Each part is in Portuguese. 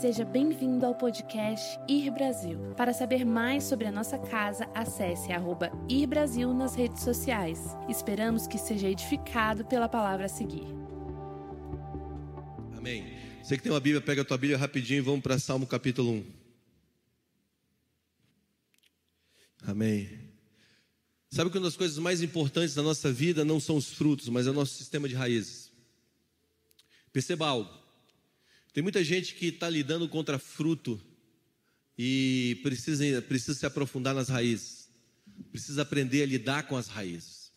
Seja bem-vindo ao podcast Ir Brasil. Para saber mais sobre a nossa casa, acesse arroba Ir Brasil nas redes sociais. Esperamos que seja edificado pela palavra a seguir. Amém. Você que tem uma Bíblia, pega a tua Bíblia rapidinho e vamos para Salmo capítulo 1. Amém. Sabe que uma das coisas mais importantes da nossa vida não são os frutos, mas é o nosso sistema de raízes. Perceba algo. Tem muita gente que está lidando contra fruto e precisa, precisa se aprofundar nas raízes, precisa aprender a lidar com as raízes.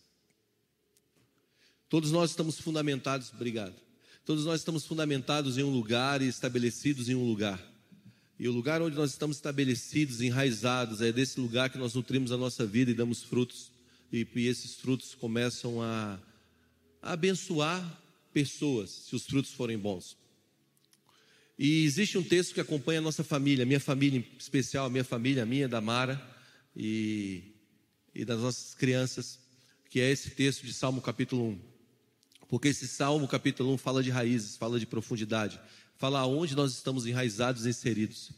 Todos nós estamos fundamentados, obrigado. Todos nós estamos fundamentados em um lugar e estabelecidos em um lugar. E o lugar onde nós estamos estabelecidos, enraizados, é desse lugar que nós nutrimos a nossa vida e damos frutos. E, e esses frutos começam a, a abençoar pessoas, se os frutos forem bons. E existe um texto que acompanha a nossa família, minha família em especial, a minha família, a minha, da Mara e, e das nossas crianças, que é esse texto de Salmo capítulo 1. Porque esse Salmo capítulo 1 fala de raízes, fala de profundidade, fala aonde nós estamos enraizados e inseridos.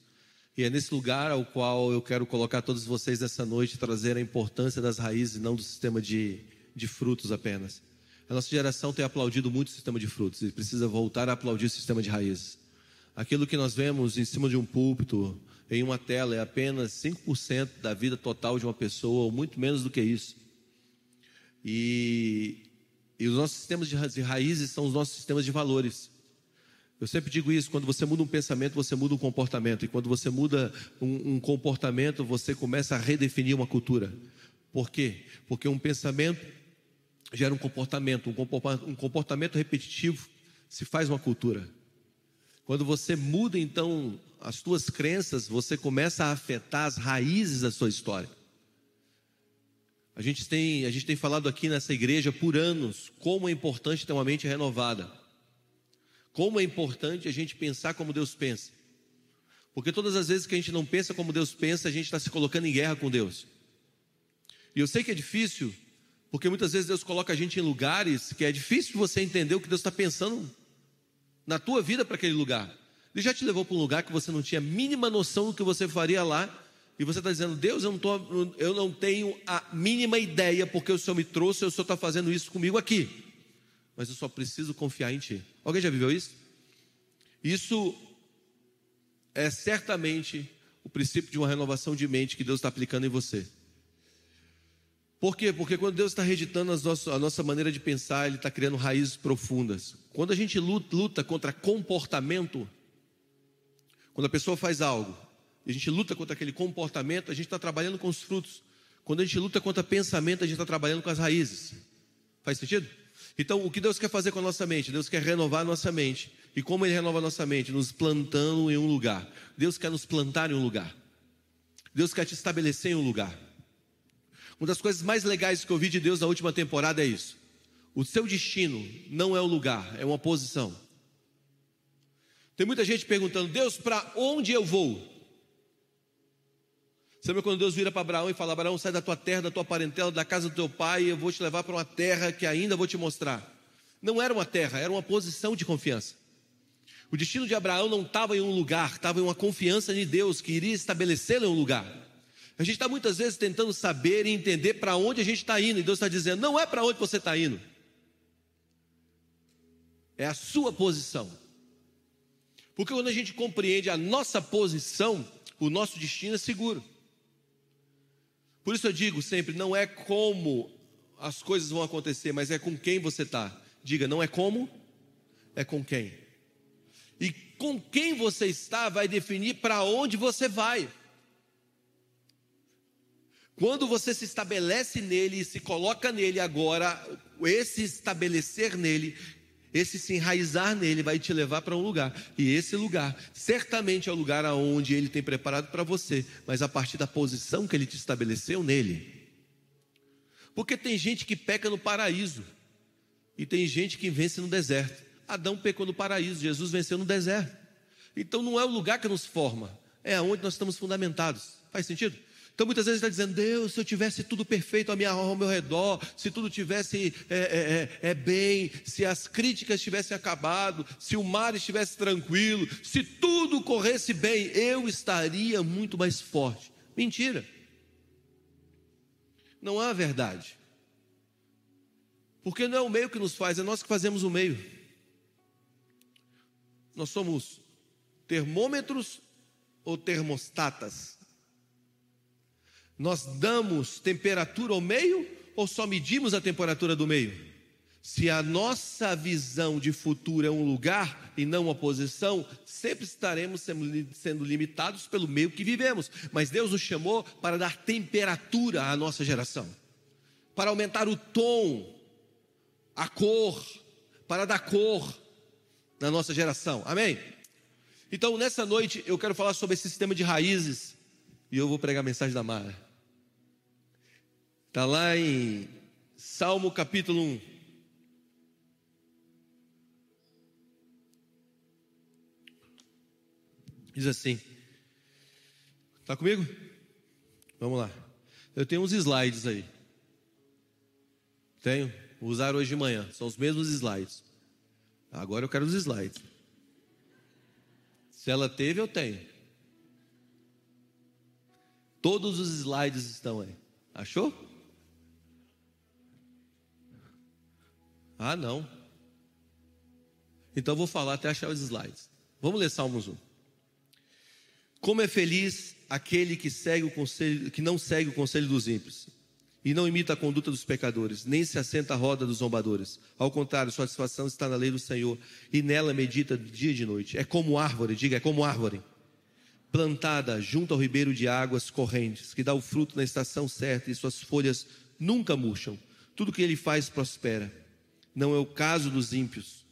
E é nesse lugar ao qual eu quero colocar todos vocês nessa noite, trazer a importância das raízes, não do sistema de, de frutos apenas. A nossa geração tem aplaudido muito o sistema de frutos e precisa voltar a aplaudir o sistema de raízes. Aquilo que nós vemos em cima de um púlpito, em uma tela, é apenas 5% da vida total de uma pessoa, ou muito menos do que isso. E, e os nossos sistemas de raízes são os nossos sistemas de valores. Eu sempre digo isso: quando você muda um pensamento, você muda um comportamento. E quando você muda um, um comportamento, você começa a redefinir uma cultura. Por quê? Porque um pensamento gera um comportamento, um comportamento repetitivo se faz uma cultura. Quando você muda então as tuas crenças, você começa a afetar as raízes da sua história. A gente tem, a gente tem falado aqui nessa igreja por anos como é importante ter uma mente renovada. Como é importante a gente pensar como Deus pensa. Porque todas as vezes que a gente não pensa como Deus pensa, a gente está se colocando em guerra com Deus. E eu sei que é difícil, porque muitas vezes Deus coloca a gente em lugares que é difícil você entender o que Deus está pensando na tua vida para aquele lugar. Ele já te levou para um lugar que você não tinha a mínima noção do que você faria lá. E você está dizendo, Deus, eu não, tô, eu não tenho a mínima ideia porque o Senhor me trouxe, o Senhor está fazendo isso comigo aqui. Mas eu só preciso confiar em Ti. Alguém já viveu isso? Isso é certamente o princípio de uma renovação de mente que Deus está aplicando em você. Por quê? Porque quando Deus está reeditando a nossa maneira de pensar, Ele está criando raízes profundas. Quando a gente luta contra comportamento, quando a pessoa faz algo, e a gente luta contra aquele comportamento, a gente está trabalhando com os frutos. Quando a gente luta contra pensamento, a gente está trabalhando com as raízes. Faz sentido? Então, o que Deus quer fazer com a nossa mente? Deus quer renovar a nossa mente. E como Ele renova a nossa mente? Nos plantando em um lugar. Deus quer nos plantar em um lugar. Deus quer te estabelecer em um lugar. Uma das coisas mais legais que eu vi de Deus na última temporada é isso. O seu destino não é o lugar, é uma posição. Tem muita gente perguntando: Deus, para onde eu vou? Lembra quando Deus vira para Abraão e fala: Abraão, sai da tua terra, da tua parentela, da casa do teu pai, eu vou te levar para uma terra que ainda vou te mostrar. Não era uma terra, era uma posição de confiança. O destino de Abraão não estava em um lugar, estava em uma confiança em Deus que iria estabelecê-lo em um lugar. A gente está muitas vezes tentando saber e entender para onde a gente está indo, e Deus está dizendo: não é para onde você está indo, é a sua posição. Porque quando a gente compreende a nossa posição, o nosso destino é seguro. Por isso eu digo sempre: não é como as coisas vão acontecer, mas é com quem você está. Diga, não é como, é com quem. E com quem você está vai definir para onde você vai. Quando você se estabelece nele e se coloca nele agora, esse estabelecer nele, esse se enraizar nele vai te levar para um lugar. E esse lugar, certamente é o lugar aonde ele tem preparado para você, mas a partir da posição que ele te estabeleceu nele. Porque tem gente que peca no paraíso e tem gente que vence no deserto. Adão pecou no paraíso, Jesus venceu no deserto. Então não é o lugar que nos forma, é aonde nós estamos fundamentados. Faz sentido? Então muitas vezes está dizendo, Deus, se eu tivesse tudo perfeito ao, minha, ao meu redor, se tudo tivesse é, é, é, é, bem, se as críticas tivessem acabado, se o mar estivesse tranquilo, se tudo corresse bem, eu estaria muito mais forte. Mentira. Não há verdade. Porque não é o meio que nos faz, é nós que fazemos o meio. Nós somos termômetros ou termostatas? Nós damos temperatura ao meio ou só medimos a temperatura do meio? Se a nossa visão de futuro é um lugar e não uma posição, sempre estaremos sendo limitados pelo meio que vivemos. Mas Deus nos chamou para dar temperatura à nossa geração, para aumentar o tom, a cor, para dar cor na nossa geração. Amém? Então, nessa noite, eu quero falar sobre esse sistema de raízes e eu vou pregar a mensagem da Mara. Está lá em Salmo capítulo 1. Diz assim: Está comigo? Vamos lá. Eu tenho uns slides aí. Tenho. Vou usar hoje de manhã. São os mesmos slides. Agora eu quero os slides. Se ela teve, eu tenho. Todos os slides estão aí. Achou? Ah, não. Então eu vou falar até achar os slides. Vamos ler Salmos 1. Como é feliz aquele que, segue o conselho, que não segue o conselho dos ímpios e não imita a conduta dos pecadores, nem se assenta à roda dos zombadores. Ao contrário, sua satisfação está na lei do Senhor e nela medita dia e de noite. É como árvore, diga, é como árvore, plantada junto ao ribeiro de águas correntes, que dá o fruto na estação certa e suas folhas nunca murcham. Tudo que ele faz prospera. Não é o caso dos ímpios.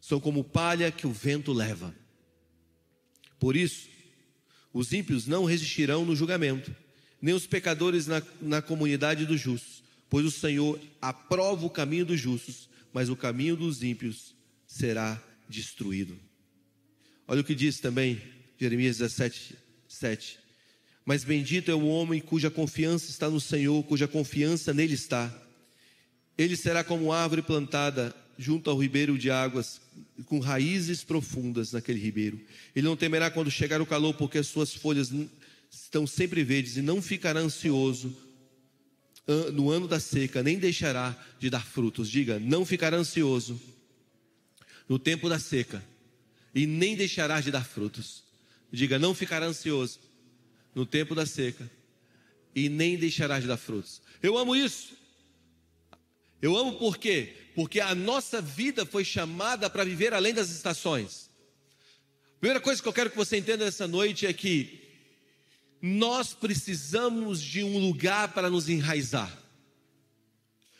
São como palha que o vento leva. Por isso, os ímpios não resistirão no julgamento, nem os pecadores na, na comunidade dos justos, pois o Senhor aprova o caminho dos justos, mas o caminho dos ímpios será destruído. Olha o que diz também Jeremias 17, 7. Mas bendito é o homem cuja confiança está no Senhor, cuja confiança nele está. Ele será como árvore plantada junto ao ribeiro de águas, com raízes profundas naquele ribeiro. Ele não temerá quando chegar o calor, porque as suas folhas estão sempre verdes, e não ficará ansioso no ano da seca, nem deixará de dar frutos. Diga, não ficará ansioso no tempo da seca, e nem deixará de dar frutos. Diga, não ficará ansioso no tempo da seca, e nem deixará de dar frutos. Eu amo isso. Eu amo por quê? Porque a nossa vida foi chamada para viver além das estações. A primeira coisa que eu quero que você entenda nessa noite é que nós precisamos de um lugar para nos enraizar.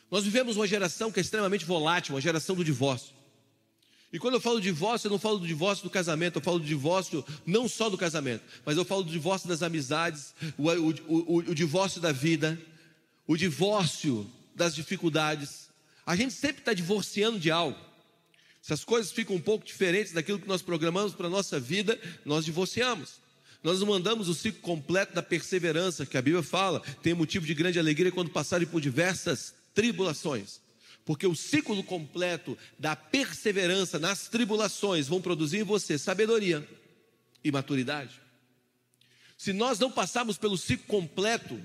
Nós vivemos uma geração que é extremamente volátil, uma geração do divórcio. E quando eu falo divórcio, eu não falo do divórcio do casamento, eu falo do divórcio não só do casamento, mas eu falo do divórcio das amizades, o, o, o, o divórcio da vida, o divórcio das dificuldades. A gente sempre está divorciando de algo. Se as coisas ficam um pouco diferentes daquilo que nós programamos para a nossa vida, nós divorciamos. Nós não mandamos o ciclo completo da perseverança, que a Bíblia fala, tem motivo de grande alegria quando passarem por diversas tribulações. Porque o ciclo completo da perseverança nas tribulações vão produzir em você sabedoria e maturidade. Se nós não passarmos pelo ciclo completo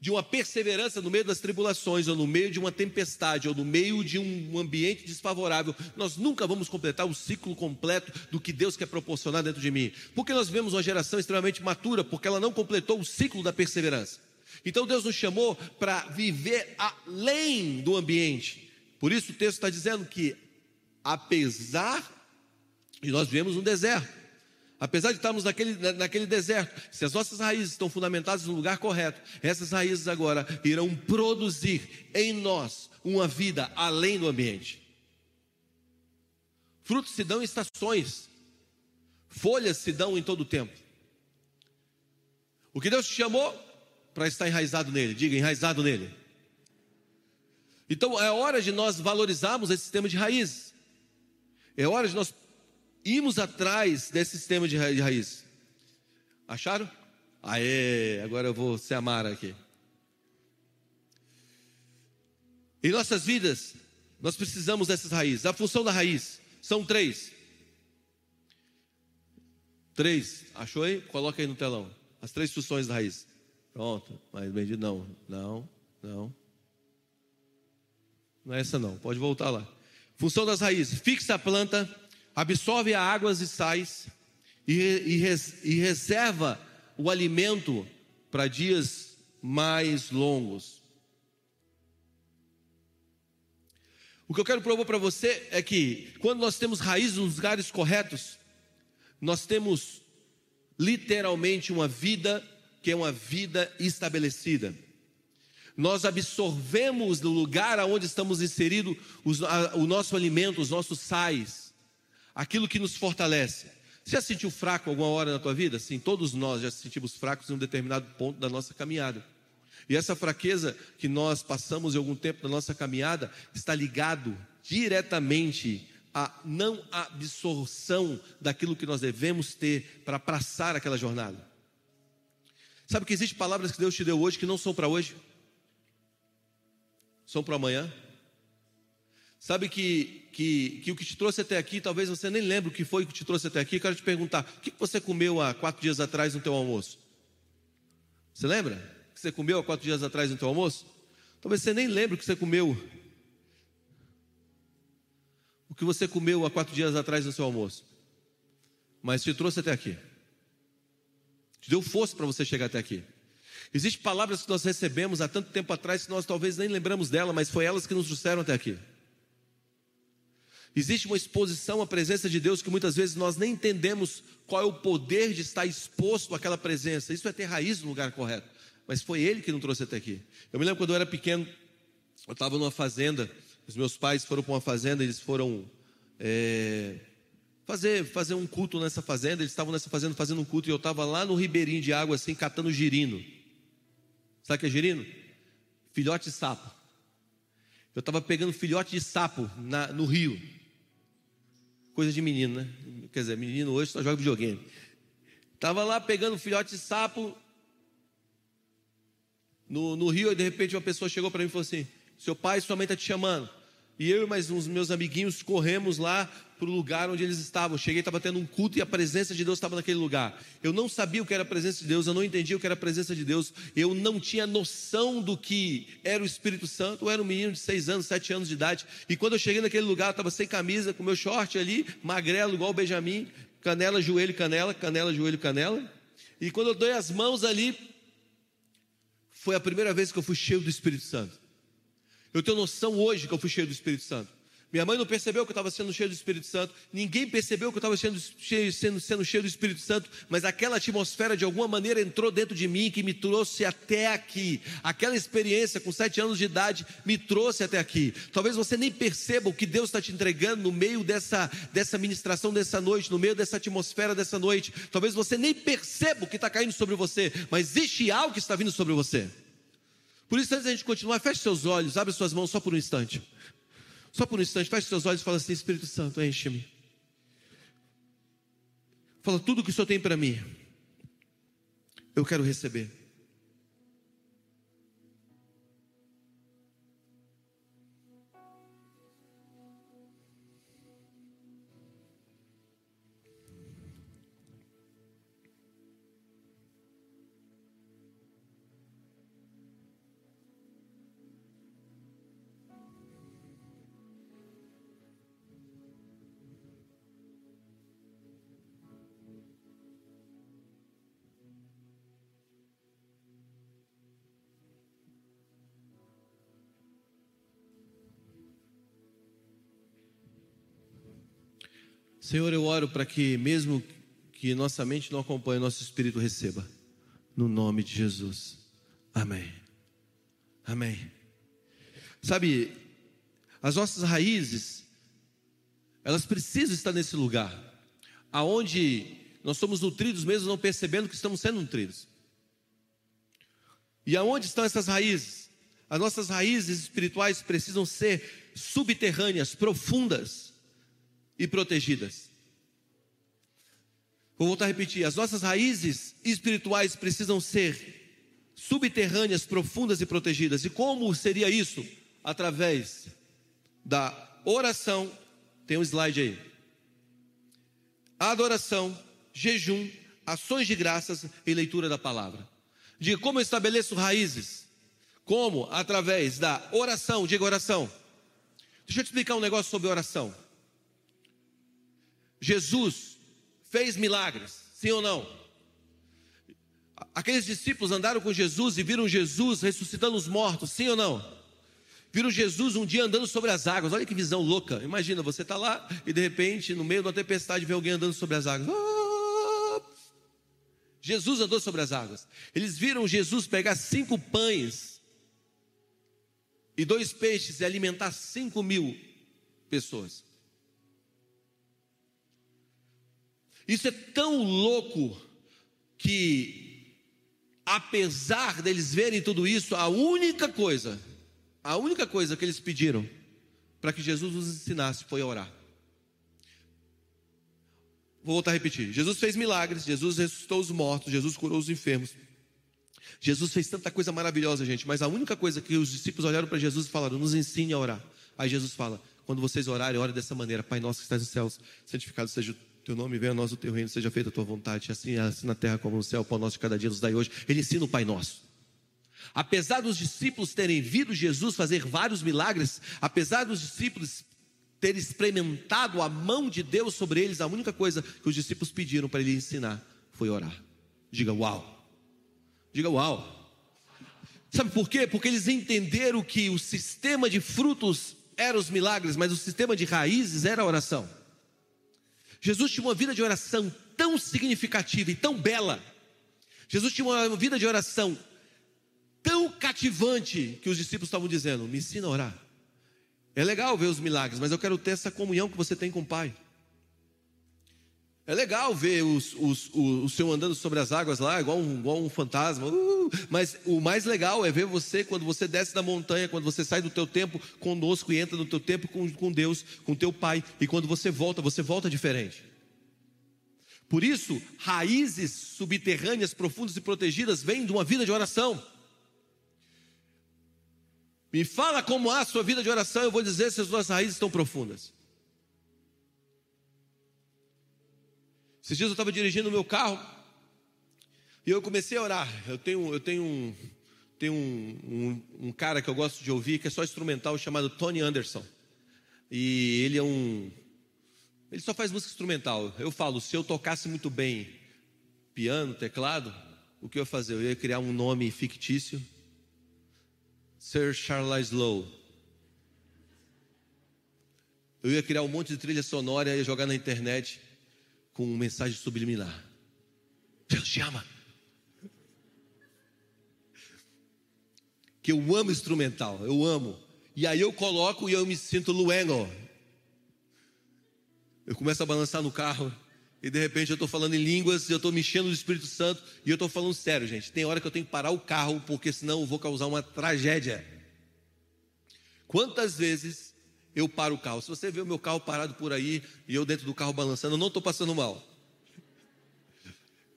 de uma perseverança no meio das tribulações, ou no meio de uma tempestade, ou no meio de um ambiente desfavorável, nós nunca vamos completar o ciclo completo do que Deus quer proporcionar dentro de mim. Porque nós vemos uma geração extremamente matura, porque ela não completou o ciclo da perseverança. Então Deus nos chamou para viver além do ambiente. Por isso o texto está dizendo que, apesar de nós vivemos um deserto, Apesar de estarmos naquele, naquele deserto, se as nossas raízes estão fundamentadas no lugar correto, essas raízes agora irão produzir em nós uma vida além do ambiente. Frutos se dão em estações, folhas se dão em todo o tempo. O que Deus te chamou para estar enraizado nele, diga enraizado nele. Então é hora de nós valorizarmos esse sistema de raízes. É hora de nós irmos atrás desse sistema de raiz. Acharam? Aê, agora eu vou ser amar aqui. Em nossas vidas, nós precisamos dessas raízes. A função da raiz são três: Três. Achou aí? Coloca aí no telão. As três funções da raiz. Pronto. Mas bendito, não. Não, não. Não é essa não. Pode voltar lá. Função das raízes. Fixa a planta, absorve a águas e sais e, e, e reserva o alimento para dias mais longos. O que eu quero provar para você é que quando nós temos raízes nos lugares corretos, nós temos literalmente uma vida que é uma vida estabelecida. Nós absorvemos no lugar aonde estamos inseridos o nosso alimento, os nossos sais, aquilo que nos fortalece. Você já sentiu fraco alguma hora na tua vida? Sim, todos nós já sentimos fracos em um determinado ponto da nossa caminhada. E essa fraqueza que nós passamos em algum tempo da nossa caminhada está ligado diretamente à não absorção daquilo que nós devemos ter para passar aquela jornada. Sabe que existem palavras que Deus te deu hoje que não são para hoje? São para amanhã? Sabe que, que, que o que te trouxe até aqui, talvez você nem lembre o que foi que te trouxe até aqui. Eu quero te perguntar: o que você comeu há quatro dias atrás no teu almoço? Você lembra? que você comeu há quatro dias atrás no teu almoço? Talvez você nem lembre o que você comeu. O que você comeu há quatro dias atrás no seu almoço. Mas te trouxe até aqui. Te deu força para você chegar até aqui. Existem palavras que nós recebemos há tanto tempo atrás que nós talvez nem lembramos dela, mas foi elas que nos trouxeram até aqui. Existe uma exposição à presença de Deus que muitas vezes nós nem entendemos qual é o poder de estar exposto àquela presença. Isso é ter raiz no lugar correto mas foi ele que nos trouxe até aqui. Eu me lembro quando eu era pequeno, eu estava numa fazenda, os meus pais foram para uma fazenda, eles foram é, fazer, fazer um culto nessa fazenda, eles estavam nessa fazenda fazendo um culto, e eu estava lá no ribeirinho de água, assim, catando girino. Sabe o que é girino? Filhote de sapo. Eu estava pegando filhote de sapo na, no rio. Coisa de menino, né? Quer dizer, menino hoje só joga videogame. Estava lá pegando filhote de sapo, no, no Rio, e de repente uma pessoa chegou para mim e falou assim: Seu pai e sua mãe tá te chamando. E eu e mais uns meus amiguinhos corremos lá para o lugar onde eles estavam. Cheguei, estava tendo um culto e a presença de Deus estava naquele lugar. Eu não sabia o que era a presença de Deus, eu não entendia o que era a presença de Deus, eu não tinha noção do que era o Espírito Santo. Eu era um menino de seis anos, sete anos de idade. E quando eu cheguei naquele lugar, eu estava sem camisa, com meu short ali, magrelo, igual o Benjamin, canela, joelho, canela, canela, joelho, canela. E quando eu dei as mãos ali, foi a primeira vez que eu fui cheio do Espírito Santo. Eu tenho noção hoje que eu fui cheio do Espírito Santo. Minha mãe não percebeu que eu estava sendo cheio do Espírito Santo, ninguém percebeu que eu estava sendo, sendo, sendo cheio do Espírito Santo, mas aquela atmosfera de alguma maneira entrou dentro de mim que me trouxe até aqui. Aquela experiência com sete anos de idade me trouxe até aqui. Talvez você nem perceba o que Deus está te entregando no meio dessa, dessa ministração dessa noite, no meio dessa atmosfera dessa noite. Talvez você nem perceba o que está caindo sobre você, mas existe algo que está vindo sobre você. Por isso, antes da gente continuar, feche seus olhos, abre suas mãos só por um instante. Só por um instante, feche seus olhos e fala assim: Espírito Santo, enche-me. Fala tudo que o Senhor tem para mim. Eu quero receber. Senhor, eu oro para que, mesmo que nossa mente não acompanhe, nosso espírito receba. No nome de Jesus. Amém. Amém. Sabe, as nossas raízes, elas precisam estar nesse lugar, aonde nós somos nutridos mesmo não percebendo que estamos sendo nutridos. E aonde estão essas raízes? As nossas raízes espirituais precisam ser subterrâneas, profundas e protegidas. Vou voltar a repetir: as nossas raízes espirituais precisam ser subterrâneas, profundas e protegidas. E como seria isso? Através da oração. Tem um slide aí. Adoração, jejum, ações de graças e leitura da palavra. Diga como eu estabeleço raízes? Como? Através da oração, diga oração. Deixa eu te explicar um negócio sobre oração. Jesus fez milagres, sim ou não? Aqueles discípulos andaram com Jesus e viram Jesus ressuscitando os mortos, sim ou não? Viram Jesus um dia andando sobre as águas, olha que visão louca. Imagina, você está lá e de repente, no meio da tempestade, vê alguém andando sobre as águas. Jesus andou sobre as águas. Eles viram Jesus pegar cinco pães e dois peixes e alimentar cinco mil pessoas. Isso é tão louco que, apesar deles verem tudo isso, a única coisa, a única coisa que eles pediram para que Jesus os ensinasse foi orar. Vou voltar a repetir: Jesus fez milagres, Jesus ressuscitou os mortos, Jesus curou os enfermos. Jesus fez tanta coisa maravilhosa, gente, mas a única coisa que os discípulos olharam para Jesus e falaram: nos ensine a orar. Aí Jesus fala: quando vocês orarem, ore dessa maneira: Pai nosso que estás nos céus, santificado seja o teu nome, venha a nós o teu reino, seja feita a tua vontade, assim, assim na terra como no céu, o pão nosso de cada dia nos dai hoje. Ele ensina o Pai Nosso. Apesar dos discípulos terem visto Jesus fazer vários milagres, apesar dos discípulos terem experimentado a mão de Deus sobre eles, a única coisa que os discípulos pediram para ele ensinar foi orar. Diga uau. Diga uau. Sabe por quê? Porque eles entenderam que o sistema de frutos era os milagres, mas o sistema de raízes era a oração. Jesus tinha uma vida de oração tão significativa e tão bela. Jesus tinha uma vida de oração tão cativante que os discípulos estavam dizendo: Me ensina a orar. É legal ver os milagres, mas eu quero ter essa comunhão que você tem com o Pai. É legal ver os, os, o, o Senhor andando sobre as águas lá, igual um, igual um fantasma. Uh, mas o mais legal é ver você quando você desce da montanha, quando você sai do teu tempo conosco e entra no teu tempo com, com Deus, com teu Pai. E quando você volta, você volta diferente. Por isso, raízes subterrâneas, profundas e protegidas vêm de uma vida de oração. Me fala como é a sua vida de oração, eu vou dizer se as suas raízes estão profundas. Esses dias eu estava dirigindo o meu carro e eu comecei a orar. Eu tenho, eu tenho, um, tenho um, um, um, cara que eu gosto de ouvir, que é só instrumental, chamado Tony Anderson. E ele é um. Ele só faz música instrumental. Eu falo, se eu tocasse muito bem piano, teclado, o que eu ia fazer? Eu ia criar um nome fictício. Sir Charles Lowe. Eu ia criar um monte de trilha sonora e jogar na internet com uma mensagem subliminar. Deus te ama. Que eu amo instrumental, eu amo. E aí eu coloco e eu me sinto luengo. Eu começo a balançar no carro e de repente eu estou falando em línguas, eu estou mexendo no Espírito Santo e eu estou falando sério, gente. Tem hora que eu tenho que parar o carro porque senão eu vou causar uma tragédia. Quantas vezes eu paro o carro. Se você vê o meu carro parado por aí e eu dentro do carro balançando, eu não estou passando mal.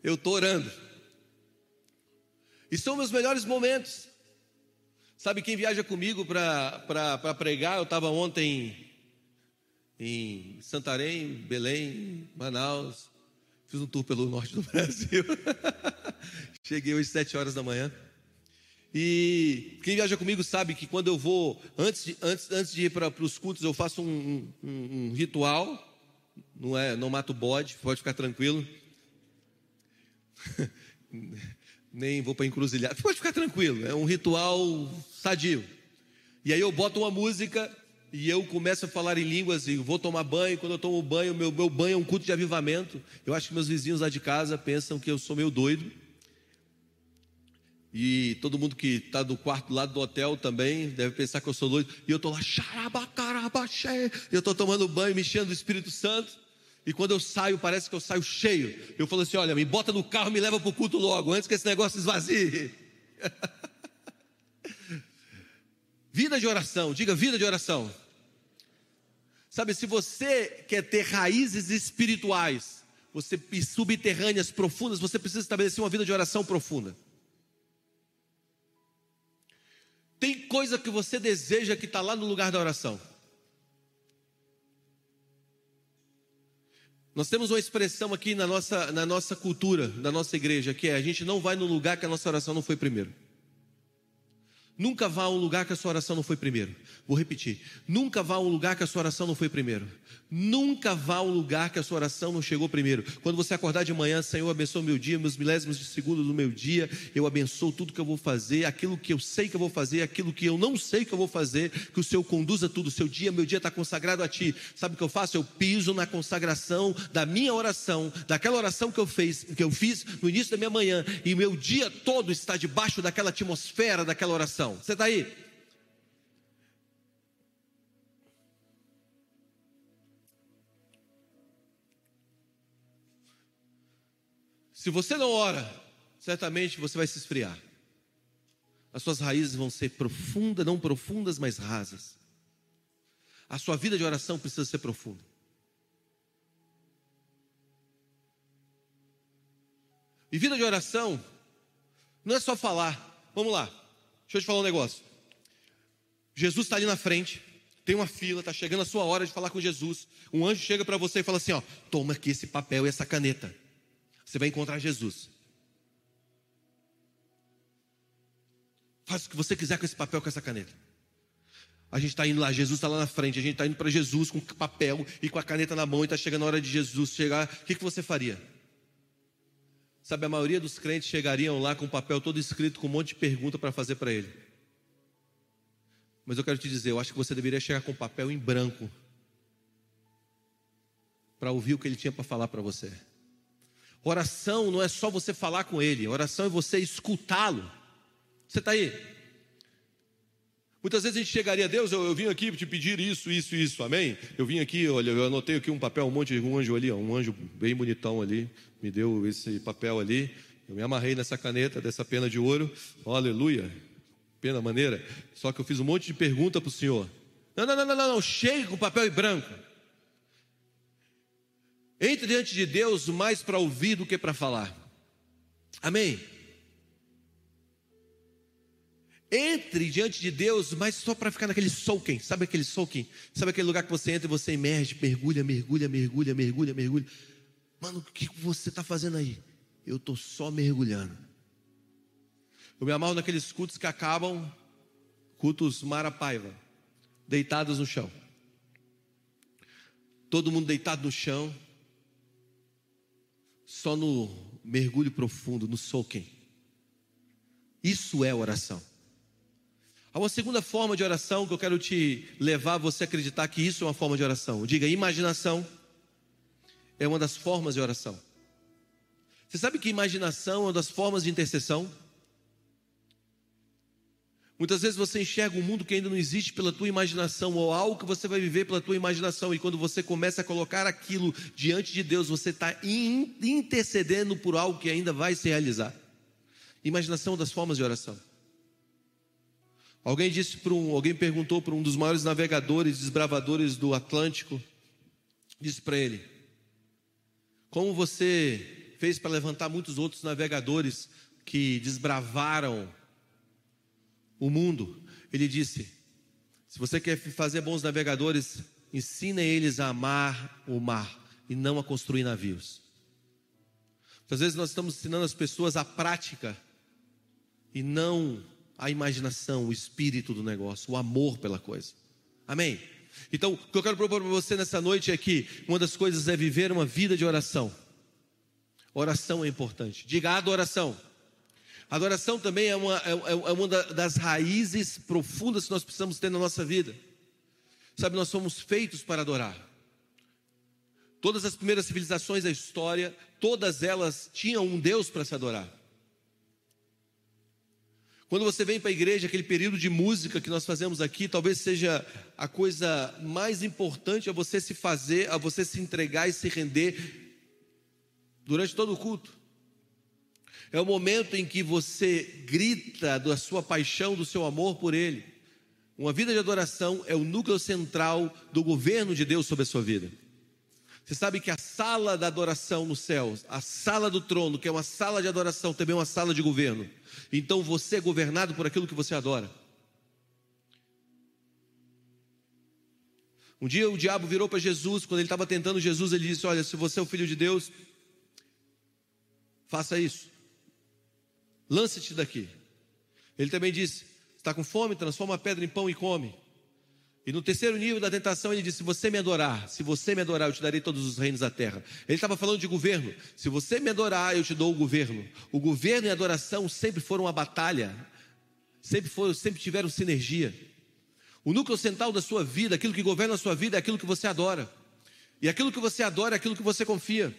Eu estou orando. E são meus melhores momentos. Sabe quem viaja comigo para pregar? Eu estava ontem em Santarém, Belém, Manaus. Fiz um tour pelo norte do Brasil. Cheguei hoje sete horas da manhã. E quem viaja comigo sabe que quando eu vou, antes de, antes, antes de ir para os cultos, eu faço um, um, um, ritual. Não é, não mato bode, pode ficar tranquilo. Nem vou para encruzilhar. Pode ficar tranquilo, é um ritual sadio. E aí eu boto uma música e eu começo a falar em línguas e vou tomar banho. Quando eu tomo banho, meu, meu banho é um culto de avivamento. Eu acho que meus vizinhos lá de casa pensam que eu sou meio doido. E todo mundo que está do quarto lado do hotel também deve pensar que eu sou doido. E eu estou lá, xarabacarabaxé. Eu estou tomando banho, mexendo do Espírito Santo. E quando eu saio, parece que eu saio cheio. Eu falo assim: olha, me bota no carro, me leva para o culto logo, antes que esse negócio esvazie. vida de oração, diga vida de oração. Sabe, se você quer ter raízes espirituais, você subterrâneas profundas, você precisa estabelecer uma vida de oração profunda. Tem coisa que você deseja que está lá no lugar da oração. Nós temos uma expressão aqui na nossa, na nossa cultura, da nossa igreja, que é: a gente não vai no lugar que a nossa oração não foi primeiro. Nunca vá a um lugar que a sua oração não foi primeiro. Vou repetir. Nunca vá a um lugar que a sua oração não foi primeiro. Nunca vá a um lugar que a sua oração não chegou primeiro. Quando você acordar de manhã, Senhor, abençoa meu dia, meus milésimos de segundo do meu dia. Eu abençoo tudo que eu vou fazer, aquilo que eu sei que eu vou fazer, aquilo que eu não sei que eu vou fazer. Que o Senhor conduza tudo. O seu dia, meu dia está consagrado a Ti. Sabe o que eu faço? Eu piso na consagração da minha oração, daquela oração que eu, que eu fiz no início da minha manhã. E meu dia todo está debaixo daquela atmosfera, daquela oração. Você está aí? Se você não ora, certamente você vai se esfriar. As suas raízes vão ser profundas, não profundas, mas rasas. A sua vida de oração precisa ser profunda. E vida de oração não é só falar. Vamos lá. Deixa eu te falar um negócio. Jesus está ali na frente, tem uma fila, está chegando a sua hora de falar com Jesus. Um anjo chega para você e fala assim: ó, toma aqui esse papel e essa caneta. Você vai encontrar Jesus. Faz o que você quiser com esse papel, com essa caneta. A gente está indo lá, Jesus está lá na frente, a gente está indo para Jesus com papel e com a caneta na mão, e está chegando a hora de Jesus chegar. O que, que você faria? Sabe, a maioria dos crentes chegariam lá com o papel todo escrito com um monte de pergunta para fazer para ele. Mas eu quero te dizer, eu acho que você deveria chegar com o papel em branco para ouvir o que ele tinha para falar para você. Oração não é só você falar com ele, oração é você escutá-lo. Você está aí? Muitas vezes a gente chegaria a Deus, eu, eu vim aqui te pedir isso, isso, isso, amém? Eu vim aqui, olha, eu anotei aqui um papel, um monte de um anjo ali, um anjo bem bonitão ali, me deu esse papel ali, eu me amarrei nessa caneta, dessa pena de ouro, aleluia, pena maneira, só que eu fiz um monte de pergunta para o Senhor. Não, não, não, não, não, chega com papel e branco. Entre diante de Deus mais para ouvir do que para falar. Amém? Entre diante de Deus, mas só para ficar naquele soaking, sabe aquele soaking? Sabe aquele lugar que você entra e você emerge, mergulha, mergulha, mergulha, mergulha, mergulha. Mano, o que você está fazendo aí? Eu estou só mergulhando. Eu me amarro naqueles cultos que acabam, cultos marapaiva, deitados no chão. Todo mundo deitado no chão, só no mergulho profundo, no soaking. Isso é oração. Há uma segunda forma de oração que eu quero te levar a você acreditar que isso é uma forma de oração. Diga, imaginação é uma das formas de oração. Você sabe que imaginação é uma das formas de intercessão? Muitas vezes você enxerga um mundo que ainda não existe pela tua imaginação, ou algo que você vai viver pela tua imaginação, e quando você começa a colocar aquilo diante de Deus, você está intercedendo por algo que ainda vai se realizar. Imaginação das formas de oração. Alguém disse para um, alguém perguntou para um dos maiores navegadores, desbravadores do Atlântico, disse para ele: Como você fez para levantar muitos outros navegadores que desbravaram o mundo? Ele disse: Se você quer fazer bons navegadores, ensine eles a amar o mar e não a construir navios. Às vezes nós estamos ensinando as pessoas a prática e não a imaginação, o espírito do negócio, o amor pela coisa. Amém? Então, o que eu quero propor para você nessa noite é que uma das coisas é viver uma vida de oração. Oração é importante. Diga adoração. Adoração também é uma, é, é, é uma das raízes profundas que nós precisamos ter na nossa vida. Sabe, nós somos feitos para adorar. Todas as primeiras civilizações da história, todas elas tinham um Deus para se adorar. Quando você vem para a igreja, aquele período de música que nós fazemos aqui, talvez seja a coisa mais importante a você se fazer, a você se entregar e se render durante todo o culto. É o momento em que você grita da sua paixão, do seu amor por Ele. Uma vida de adoração é o núcleo central do governo de Deus sobre a sua vida. Você sabe que a sala da adoração nos céus, a sala do trono, que é uma sala de adoração, também é uma sala de governo. Então você é governado por aquilo que você adora. Um dia o diabo virou para Jesus, quando ele estava tentando Jesus, ele disse: Olha, se você é o filho de Deus, faça isso, lance-te daqui. Ele também disse: Está com fome? Transforma a pedra em pão e come. E no terceiro nível da tentação, ele disse: Se você me adorar, se você me adorar, eu te darei todos os reinos da terra. Ele estava falando de governo. Se você me adorar, eu te dou o governo. O governo e a adoração sempre foram uma batalha, sempre, foram, sempre tiveram sinergia. O núcleo central da sua vida, aquilo que governa a sua vida, é aquilo que você adora. E aquilo que você adora é aquilo que você confia,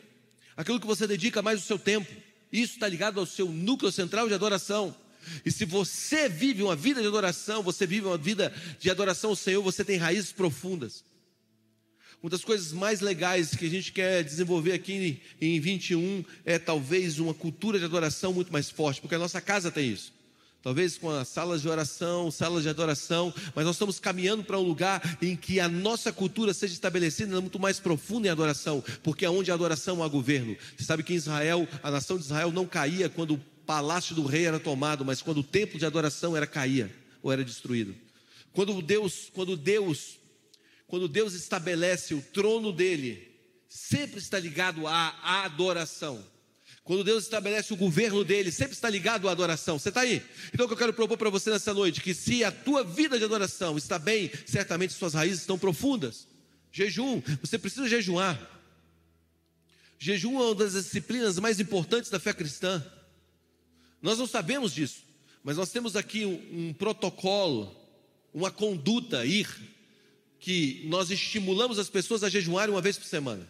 aquilo que você dedica mais o seu tempo. Isso está ligado ao seu núcleo central de adoração. E se você vive uma vida de adoração, você vive uma vida de adoração ao Senhor, você tem raízes profundas. Uma das coisas mais legais que a gente quer desenvolver aqui em 21 é talvez uma cultura de adoração muito mais forte, porque a nossa casa tem isso talvez com as salas de oração, salas de adoração, mas nós estamos caminhando para um lugar em que a nossa cultura seja estabelecida muito mais profunda em adoração, porque é onde a adoração há governo. Você sabe que em Israel, a nação de Israel não caía quando o palácio do rei era tomado, mas quando o templo de adoração era caía ou era destruído. Quando Deus, quando Deus, quando Deus estabelece o trono dele, sempre está ligado à adoração. Quando Deus estabelece o governo dele, sempre está ligado à adoração. Você está aí? Então o que eu quero propor para você nessa noite, que se a tua vida de adoração está bem, certamente suas raízes estão profundas. Jejum, você precisa jejuar. Jejum é uma das disciplinas mais importantes da fé cristã. Nós não sabemos disso, mas nós temos aqui um, um protocolo, uma conduta, ir, que nós estimulamos as pessoas a jejuarem uma vez por semana.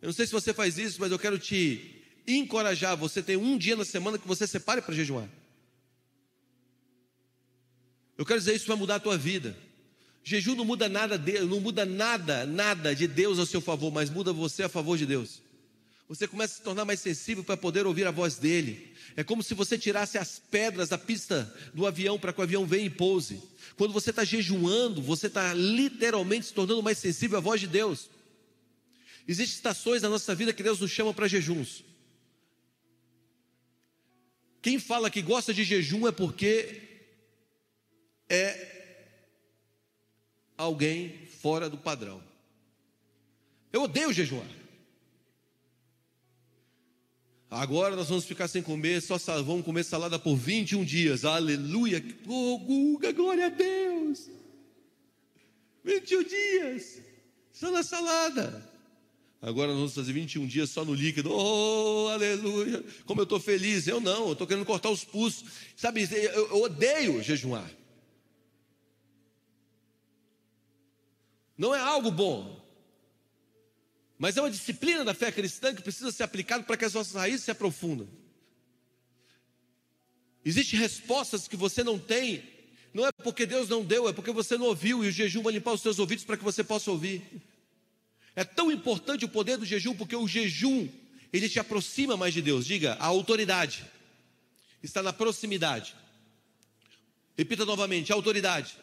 Eu não sei se você faz isso, mas eu quero te encorajar. Você tem um dia na semana que você separe para jejuar. Eu quero dizer, isso vai mudar a tua vida. Jejum não muda nada, não muda nada, nada de Deus ao seu favor, mas muda você a favor de Deus. Você começa a se tornar mais sensível para poder ouvir a voz dele. É como se você tirasse as pedras da pista do avião para que o avião venha e pouse. Quando você está jejuando, você está literalmente se tornando mais sensível à voz de Deus. Existem estações na nossa vida que Deus nos chama para jejuns. Quem fala que gosta de jejum é porque é alguém fora do padrão. Eu odeio jejuar. Agora nós vamos ficar sem comer, só vamos comer salada por 21 dias. Aleluia! Oh, Guga, glória a Deus! 21 dias, só na salada. Agora nós vamos fazer 21 dias só no líquido. Oh, aleluia! Como eu estou feliz. Eu não, eu estou querendo cortar os pulsos. Sabe, eu, eu odeio jejuar. Não é algo bom. Mas é uma disciplina da fé cristã que precisa ser aplicada para que as nossas raízes se aprofundem. Existem respostas que você não tem, não é porque Deus não deu, é porque você não ouviu e o jejum vai limpar os seus ouvidos para que você possa ouvir. É tão importante o poder do jejum, porque o jejum, ele te aproxima mais de Deus. Diga, a autoridade está na proximidade. Repita novamente, a autoridade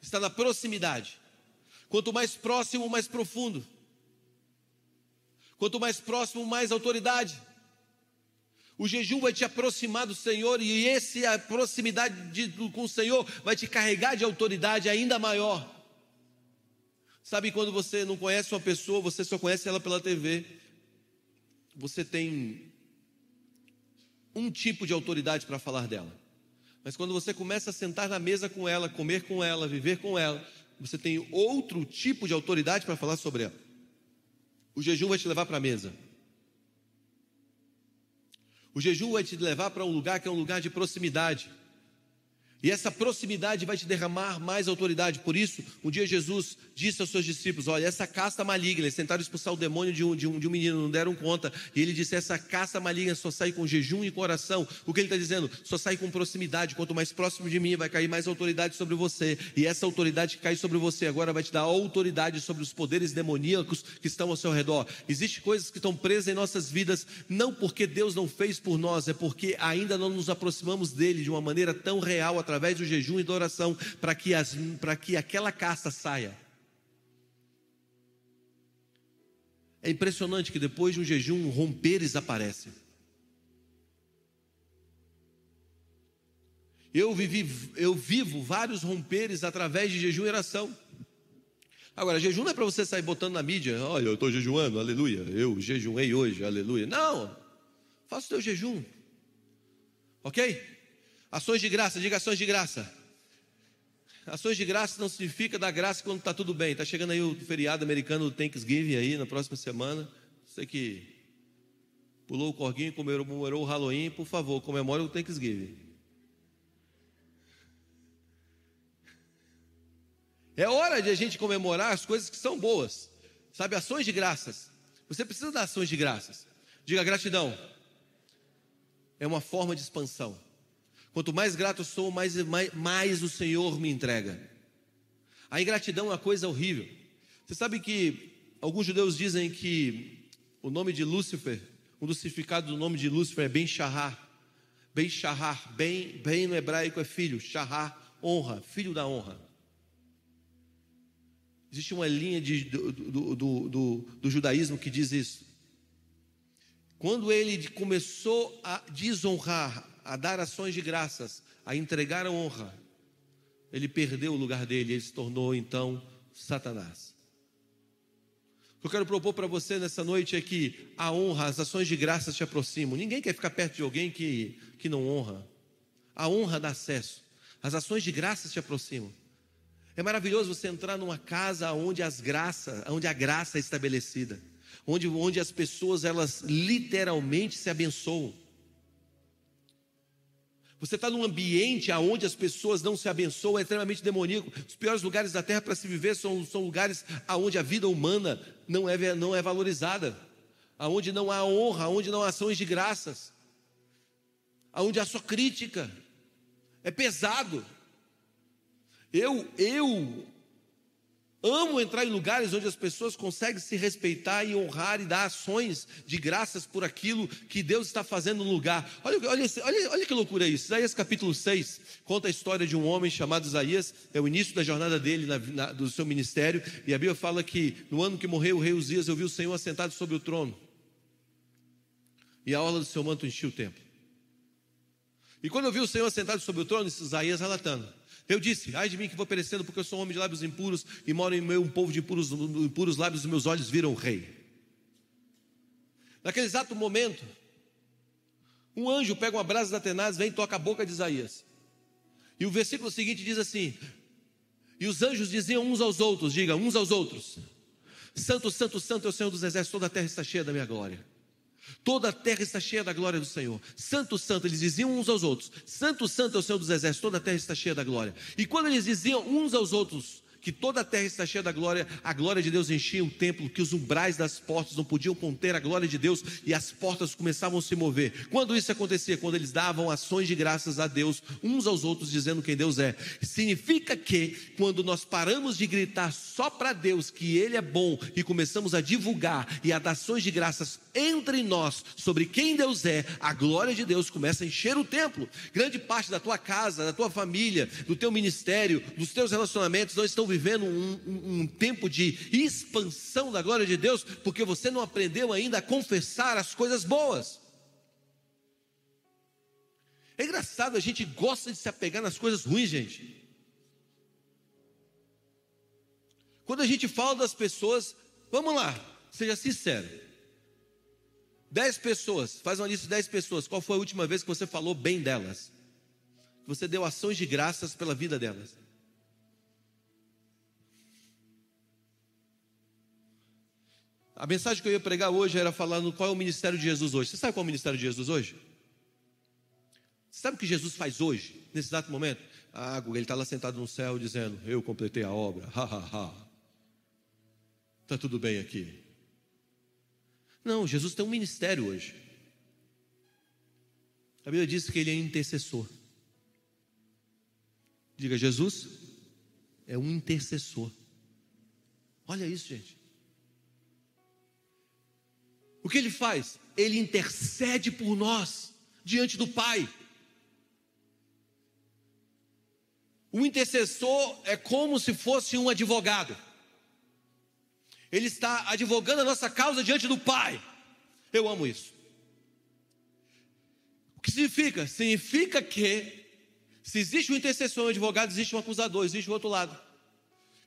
está na proximidade. Quanto mais próximo, mais profundo. Quanto mais próximo, mais autoridade. O jejum vai te aproximar do Senhor e esse a proximidade de, com o Senhor vai te carregar de autoridade ainda maior. Sabe quando você não conhece uma pessoa, você só conhece ela pela TV. Você tem um tipo de autoridade para falar dela. Mas quando você começa a sentar na mesa com ela, comer com ela, viver com ela, você tem outro tipo de autoridade para falar sobre ela. O jejum vai te levar para a mesa. O jejum vai te levar para um lugar que é um lugar de proximidade. E essa proximidade vai te derramar mais autoridade. Por isso, um dia Jesus disse aos seus discípulos: Olha, essa casta maligna, eles tentaram expulsar o demônio de um, de um, de um menino, não deram conta. E ele disse: Essa casta maligna só sai com jejum e coração. O que ele está dizendo? Só sai com proximidade. Quanto mais próximo de mim, vai cair mais autoridade sobre você. E essa autoridade que cai sobre você agora vai te dar autoridade sobre os poderes demoníacos que estão ao seu redor. Existem coisas que estão presas em nossas vidas, não porque Deus não fez por nós, é porque ainda não nos aproximamos dele de uma maneira tão real através do jejum e da oração, para que, as, que aquela caça saia. É impressionante que depois de um jejum, romperes aparecem. Eu, vivi, eu vivo vários romperes através de jejum e oração. Agora, jejum não é para você sair botando na mídia, olha, eu estou jejuando, aleluia, eu jejuei hoje, aleluia. Não, faça o teu jejum, ok? Ações de graça, diga ações de graça. Ações de graça não significa dar graça quando está tudo bem. Está chegando aí o feriado americano do Thanksgiving aí na próxima semana. Você que pulou o corguinho, comemorou o Halloween, por favor, comemore o Thanksgiving. É hora de a gente comemorar as coisas que são boas. Sabe, ações de graças. Você precisa dar ações de graças. Diga gratidão. É uma forma de expansão. Quanto mais grato sou, mais, mais, mais o Senhor me entrega. A ingratidão é uma coisa horrível. Você sabe que alguns judeus dizem que o nome de Lúcifer, dos significados do nome de Lúcifer é Ben Shahar. Ben Shahar, bem, bem no hebraico é filho, Shahar, honra, filho da honra. Existe uma linha de, do, do, do, do, judaísmo que diz isso. Quando ele começou a desonrar a dar ações de graças, a entregar a honra, ele perdeu o lugar dele, ele se tornou então Satanás. O que eu quero propor para você nessa noite é que a honra, as ações de graças te aproximam. Ninguém quer ficar perto de alguém que, que não honra. A honra dá acesso. As ações de graças te aproximam. É maravilhoso você entrar numa casa onde as graças, onde a graça é estabelecida, onde, onde as pessoas elas literalmente se abençoam. Você está num ambiente onde as pessoas não se abençoam, é extremamente demoníaco. Os piores lugares da terra para se viver são, são lugares onde a vida humana não é, não é valorizada, onde não há honra, onde não há ações de graças, onde há só crítica. É pesado. Eu, eu Amo entrar em lugares onde as pessoas conseguem se respeitar e honrar e dar ações de graças por aquilo que Deus está fazendo no lugar. Olha, olha, olha, olha que loucura isso. Isaías capítulo 6 conta a história de um homem chamado Isaías, é o início da jornada dele, na, na, do seu ministério, e a Bíblia fala que no ano que morreu o rei Uzias, eu vi o Senhor assentado sobre o trono, e a orla do seu manto enchia o templo. E quando eu vi o Senhor assentado sobre o trono, Isaías relatando, eu disse: Ai de mim que vou perecendo, porque eu sou um homem de lábios impuros e moro em meio um povo de impuros, impuros lábios, e meus olhos viram o rei. Naquele exato momento, um anjo pega uma brasa da tenaz, vem e toca a boca de Isaías. E o versículo seguinte diz assim: E os anjos diziam uns aos outros, diga, uns aos outros: Santo, Santo, Santo é o Senhor dos exércitos, toda a terra está cheia da minha glória. Toda a terra está cheia da glória do Senhor. Santo, santo, eles diziam uns aos outros: Santo, santo é o Senhor dos exércitos, toda a terra está cheia da glória. E quando eles diziam uns aos outros: que toda a terra está cheia da glória, a glória de Deus enchia o templo, que os umbrais das portas não podiam conter a glória de Deus e as portas começavam a se mover. Quando isso acontecia? Quando eles davam ações de graças a Deus, uns aos outros, dizendo quem Deus é. Significa que, quando nós paramos de gritar só para Deus que Ele é bom e começamos a divulgar e a dar ações de graças entre nós sobre quem Deus é, a glória de Deus começa a encher o templo. Grande parte da tua casa, da tua família, do teu ministério, dos teus relacionamentos não estão vivendo um, um, um, tempo de expansão da glória de Deus, porque você não aprendeu ainda a confessar as coisas boas. É engraçado, a gente gosta de se apegar nas coisas ruins, gente. Quando a gente fala das pessoas, vamos lá, seja sincero. Dez pessoas, faz uma lista de dez pessoas. Qual foi a última vez que você falou bem delas? Que você deu ações de graças pela vida delas? A mensagem que eu ia pregar hoje era falando qual é o ministério de Jesus hoje. Você sabe qual é o ministério de Jesus hoje? Você sabe o que Jesus faz hoje, nesse exato momento? Ah, ele está lá sentado no céu dizendo: Eu completei a obra, ha ha ha. Está tudo bem aqui. Não, Jesus tem um ministério hoje. A Bíblia diz que ele é intercessor. Diga, Jesus é um intercessor. Olha isso, gente. O que ele faz? Ele intercede por nós diante do Pai. O intercessor é como se fosse um advogado. Ele está advogando a nossa causa diante do Pai. Eu amo isso. O que significa? Significa que se existe um intercessor, um advogado, existe um acusador, existe o um outro lado.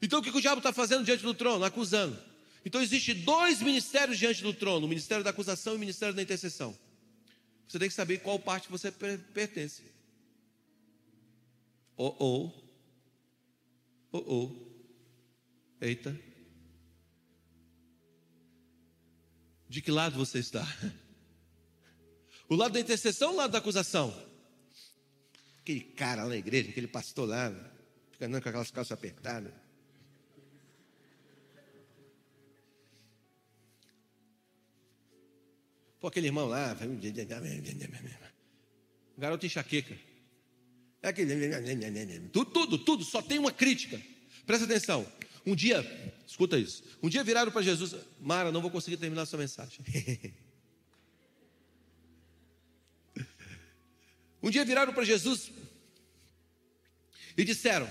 Então o que o diabo está fazendo diante do trono? Acusando. Então existe dois ministérios diante do trono: o ministério da acusação e o ministério da intercessão. Você tem que saber qual parte você pertence. Ou, ou, ou, ou. Eita. De que lado você está? O lado da intercessão ou o lado da acusação? Aquele cara lá na igreja, aquele pastor lá, fica andando com aquelas calças apertadas. Pô, aquele irmão lá, garoto enxaqueca. É aquele. Tudo, tudo, tudo, só tem uma crítica. Presta atenção. Um dia, escuta isso. Um dia viraram para Jesus, Mara, não vou conseguir terminar a sua mensagem. um dia viraram para Jesus e disseram: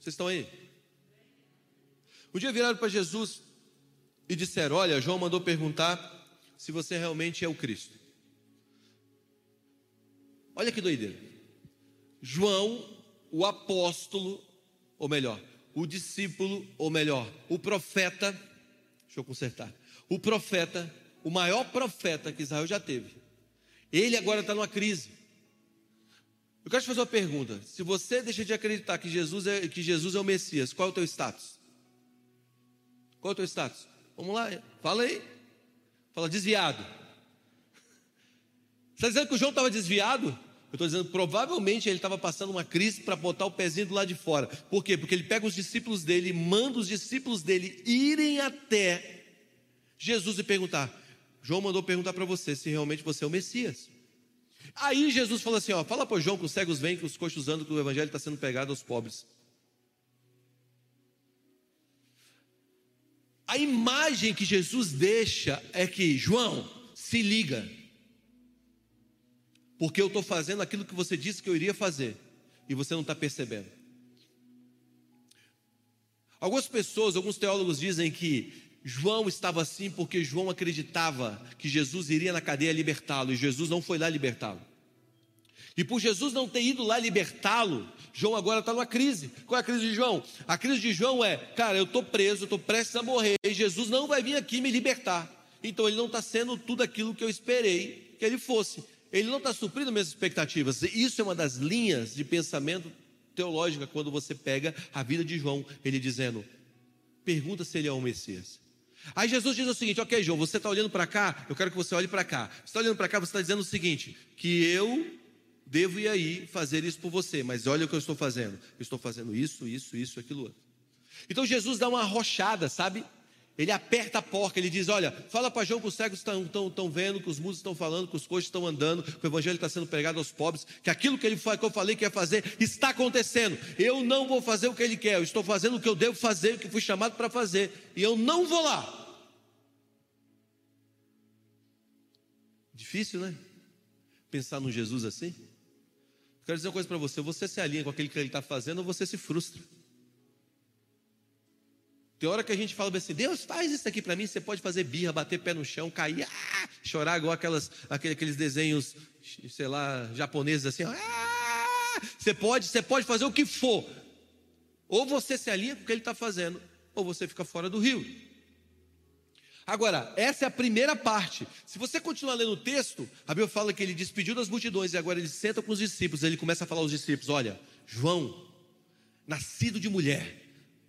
Vocês estão aí? Um dia viraram para Jesus e disseram: Olha, João mandou perguntar se você realmente é o Cristo. Olha que doideira. João, o apóstolo, ou melhor, o discípulo, ou melhor, o profeta, deixa eu consertar, o profeta, o maior profeta que Israel já teve. Ele agora está numa crise. Eu quero te fazer uma pergunta. Se você deixa de acreditar que Jesus é, que Jesus é o Messias, qual é o teu status? Qual é o teu status? Vamos lá, fala aí. Fala, desviado. Você está dizendo que o João estava desviado? Eu estou dizendo, provavelmente ele estava passando uma crise para botar o pezinho do lado de fora. Por quê? Porque ele pega os discípulos dele, manda os discípulos dele irem até Jesus e perguntar. João mandou perguntar para você se realmente você é o Messias. Aí Jesus falou assim: ó, fala para João que os cegos vêm, que os coxos andam, que o evangelho está sendo pregado aos pobres. A imagem que Jesus deixa é que, João, se liga, porque eu estou fazendo aquilo que você disse que eu iria fazer, e você não está percebendo. Algumas pessoas, alguns teólogos dizem que João estava assim porque João acreditava que Jesus iria na cadeia libertá-lo, e Jesus não foi lá libertá-lo. E por Jesus não ter ido lá libertá-lo, João agora está numa crise. Qual é a crise de João? A crise de João é: cara, eu estou preso, estou prestes a morrer, e Jesus não vai vir aqui me libertar. Então ele não está sendo tudo aquilo que eu esperei que ele fosse. Ele não está suprindo minhas expectativas. Isso é uma das linhas de pensamento teológica quando você pega a vida de João, ele dizendo: pergunta se ele é o Messias. Aí Jesus diz o seguinte: Ok, João, você está olhando para cá, eu quero que você olhe para cá. Você está olhando para cá, você está dizendo o seguinte: que eu devo ir aí fazer isso por você, mas olha o que eu estou fazendo. Eu estou fazendo isso, isso, isso, aquilo outro. Então Jesus dá uma arrochada, sabe? Ele aperta a porca, ele diz: Olha, fala para João que os cegos estão, estão, estão vendo, que os mudos estão falando, que os coxos estão andando, que o evangelho está sendo pregado aos pobres, que aquilo que, ele, que eu falei que ia fazer está acontecendo. Eu não vou fazer o que ele quer, eu estou fazendo o que eu devo fazer, o que fui chamado para fazer, e eu não vou lá. Difícil, né? Pensar no Jesus assim. Quero dizer uma coisa para você: você se alinha com aquilo que ele está fazendo ou você se frustra. Tem hora que a gente fala assim: Deus, faz isso aqui para mim. Você pode fazer birra, bater pé no chão, cair, ah, chorar igual aquelas, aqueles desenhos, sei lá, japoneses assim. Ah, você pode, você pode fazer o que for. Ou você se alinha com o que ele está fazendo, ou você fica fora do rio. Agora, essa é a primeira parte. Se você continuar lendo o texto, a Bíblia fala que ele despediu das multidões e agora ele senta com os discípulos. Ele começa a falar aos discípulos: Olha, João, nascido de mulher,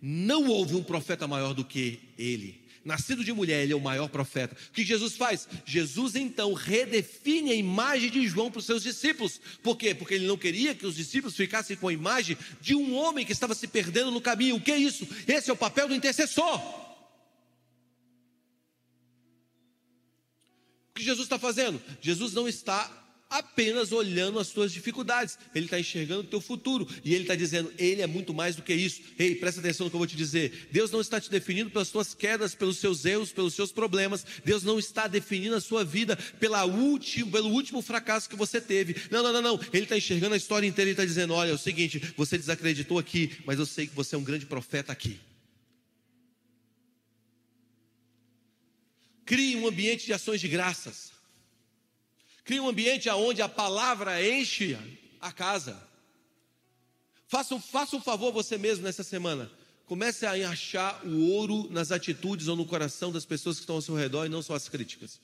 não houve um profeta maior do que ele. Nascido de mulher, ele é o maior profeta. O que Jesus faz? Jesus então redefine a imagem de João para os seus discípulos. Por quê? Porque ele não queria que os discípulos ficassem com a imagem de um homem que estava se perdendo no caminho. O que é isso? Esse é o papel do intercessor. Que Jesus está fazendo? Jesus não está apenas olhando as tuas dificuldades, ele está enxergando o teu futuro e ele está dizendo: Ele é muito mais do que isso. Ei, presta atenção no que eu vou te dizer. Deus não está te definindo pelas tuas quedas, pelos seus erros, pelos seus problemas. Deus não está definindo a sua vida pela último, pelo último fracasso que você teve. Não, não, não, não. Ele está enxergando a história inteira e está dizendo: Olha, é o seguinte, você desacreditou aqui, mas eu sei que você é um grande profeta aqui. Crie um ambiente de ações de graças. Crie um ambiente onde a palavra enche a casa. Faça, faça um favor você mesmo nessa semana. Comece a achar o ouro nas atitudes ou no coração das pessoas que estão ao seu redor e não só as críticas.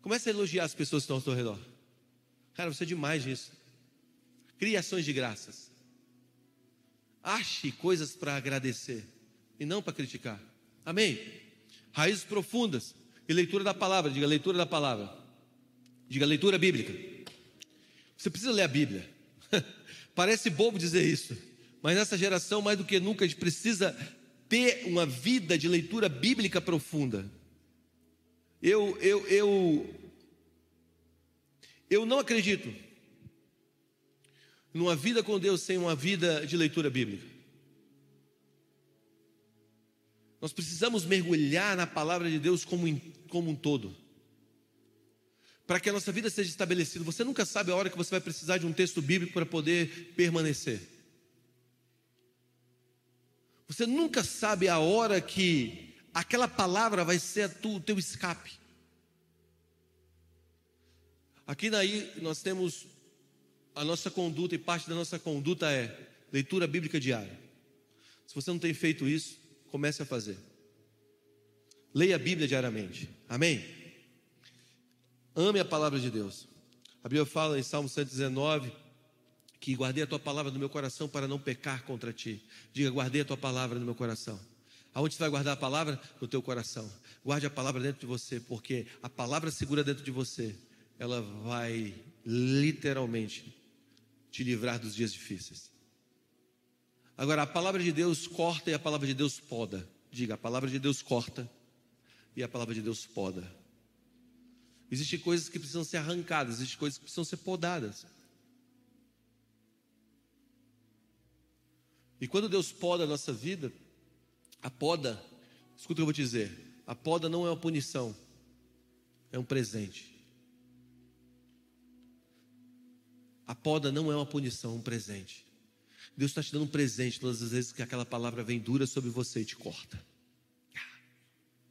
Comece a elogiar as pessoas que estão ao seu redor. Cara, você é demais nisso. Crie ações de graças. Ache coisas para agradecer e não para criticar. Amém? Raízes profundas e leitura da palavra. Diga leitura da palavra. Diga leitura bíblica. Você precisa ler a Bíblia. Parece bobo dizer isso, mas nessa geração, mais do que nunca, a gente precisa ter uma vida de leitura bíblica profunda. Eu, eu, eu, eu não acredito numa vida com Deus sem uma vida de leitura bíblica. Nós precisamos mergulhar na palavra de Deus como, como um todo, para que a nossa vida seja estabelecida. Você nunca sabe a hora que você vai precisar de um texto bíblico para poder permanecer. Você nunca sabe a hora que aquela palavra vai ser o teu escape. Aqui daí nós temos a nossa conduta e parte da nossa conduta é leitura bíblica diária. Se você não tem feito isso, comece a fazer. Leia a Bíblia diariamente. Amém? Ame a palavra de Deus. A Bíblia fala em Salmo 119 que guardei a tua palavra no meu coração para não pecar contra ti. Diga, guardei a tua palavra no meu coração. Aonde você vai guardar a palavra? No teu coração. Guarde a palavra dentro de você, porque a palavra segura dentro de você, ela vai literalmente te livrar dos dias difíceis. Agora, a palavra de Deus corta e a palavra de Deus poda. Diga, a palavra de Deus corta e a palavra de Deus poda. Existem coisas que precisam ser arrancadas, existem coisas que precisam ser podadas. E quando Deus poda a nossa vida, a poda, escuta o que eu vou te dizer, a poda não é uma punição, é um presente. A poda não é uma punição, é um presente. Deus está te dando um presente todas as vezes que aquela palavra vem dura sobre você e te corta.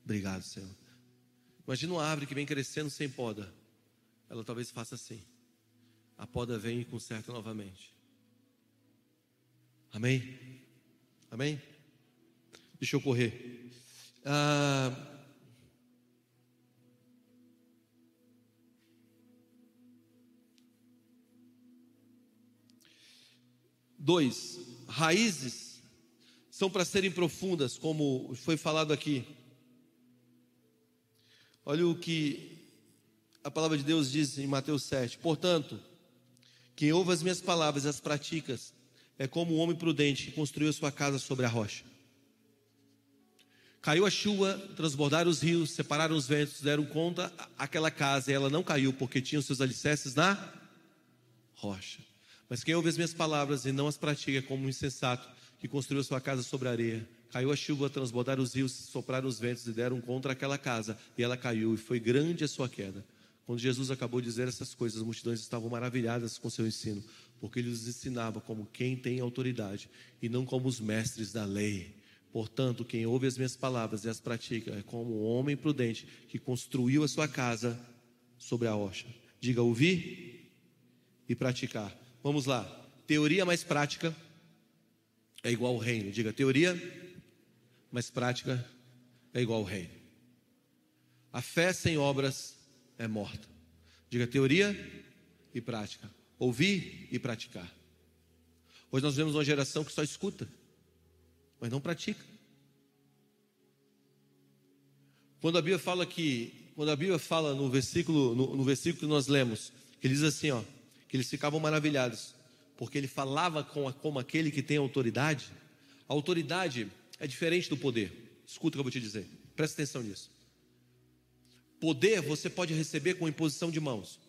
Obrigado, Senhor. Imagina uma árvore que vem crescendo sem poda. Ela talvez faça assim. A poda vem e conserta novamente. Amém? Amém? Deixa eu correr. Ah, Dois, raízes são para serem profundas, como foi falado aqui. Olha o que a palavra de Deus diz em Mateus 7. Portanto, quem ouve as minhas palavras e as praticas é como um homem prudente que construiu sua casa sobre a rocha. Caiu a chuva, transbordaram os rios, separaram os ventos, deram conta aquela casa e ela não caiu porque tinha os seus alicerces na rocha. Mas quem ouve as minhas palavras e não as pratica é como um insensato que construiu sua casa sobre areia. Caiu a chuva, transbordaram os rios, sopraram os ventos e deram contra aquela casa, e ela caiu, e foi grande a sua queda. Quando Jesus acabou de dizer essas coisas, as multidões estavam maravilhadas com seu ensino, porque ele os ensinava como quem tem autoridade e não como os mestres da lei. Portanto, quem ouve as minhas palavras e as pratica é como um homem prudente que construiu a sua casa sobre a rocha. Diga ouvir e praticar. Vamos lá. Teoria mais prática é igual ao reino. Diga teoria mais prática é igual ao reino. A fé sem obras é morta. Diga teoria e prática. Ouvir e praticar. Hoje nós vemos uma geração que só escuta, mas não pratica. Quando a Bíblia fala que, quando a Bíblia fala no versículo, no, no versículo que nós lemos, que diz assim, ó, que eles ficavam maravilhados, porque ele falava com, como aquele que tem autoridade. A autoridade é diferente do poder. Escuta o que eu vou te dizer, presta atenção nisso. Poder você pode receber com imposição de mãos,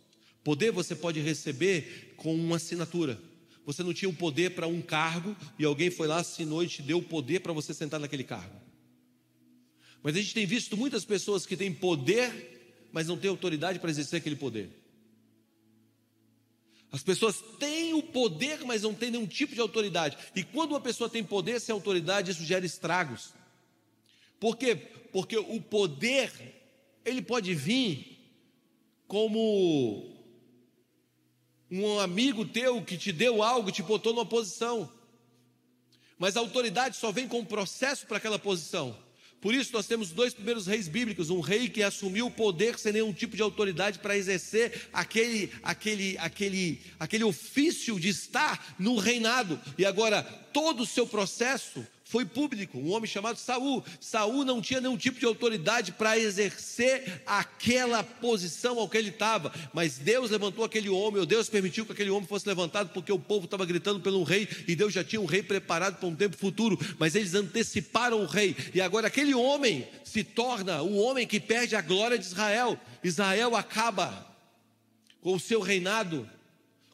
poder você pode receber com uma assinatura. Você não tinha o poder para um cargo e alguém foi lá, assinou e te deu o poder para você sentar naquele cargo. Mas a gente tem visto muitas pessoas que têm poder, mas não têm autoridade para exercer aquele poder. As pessoas têm o poder, mas não têm nenhum tipo de autoridade. E quando uma pessoa tem poder sem autoridade, isso gera estragos. Por quê? Porque o poder, ele pode vir como um amigo teu que te deu algo, te botou numa posição. Mas a autoridade só vem com um processo para aquela posição. Por isso nós temos dois primeiros reis bíblicos, um rei que assumiu o poder sem nenhum tipo de autoridade para exercer aquele, aquele, aquele, aquele ofício de estar no reinado. E agora todo o seu processo foi público, um homem chamado Saul. Saul não tinha nenhum tipo de autoridade para exercer aquela posição ao que ele estava, mas Deus levantou aquele homem, ou Deus permitiu que aquele homem fosse levantado porque o povo estava gritando pelo rei e Deus já tinha um rei preparado para um tempo futuro, mas eles anteciparam o rei. E agora aquele homem se torna o homem que perde a glória de Israel. Israel acaba com o seu reinado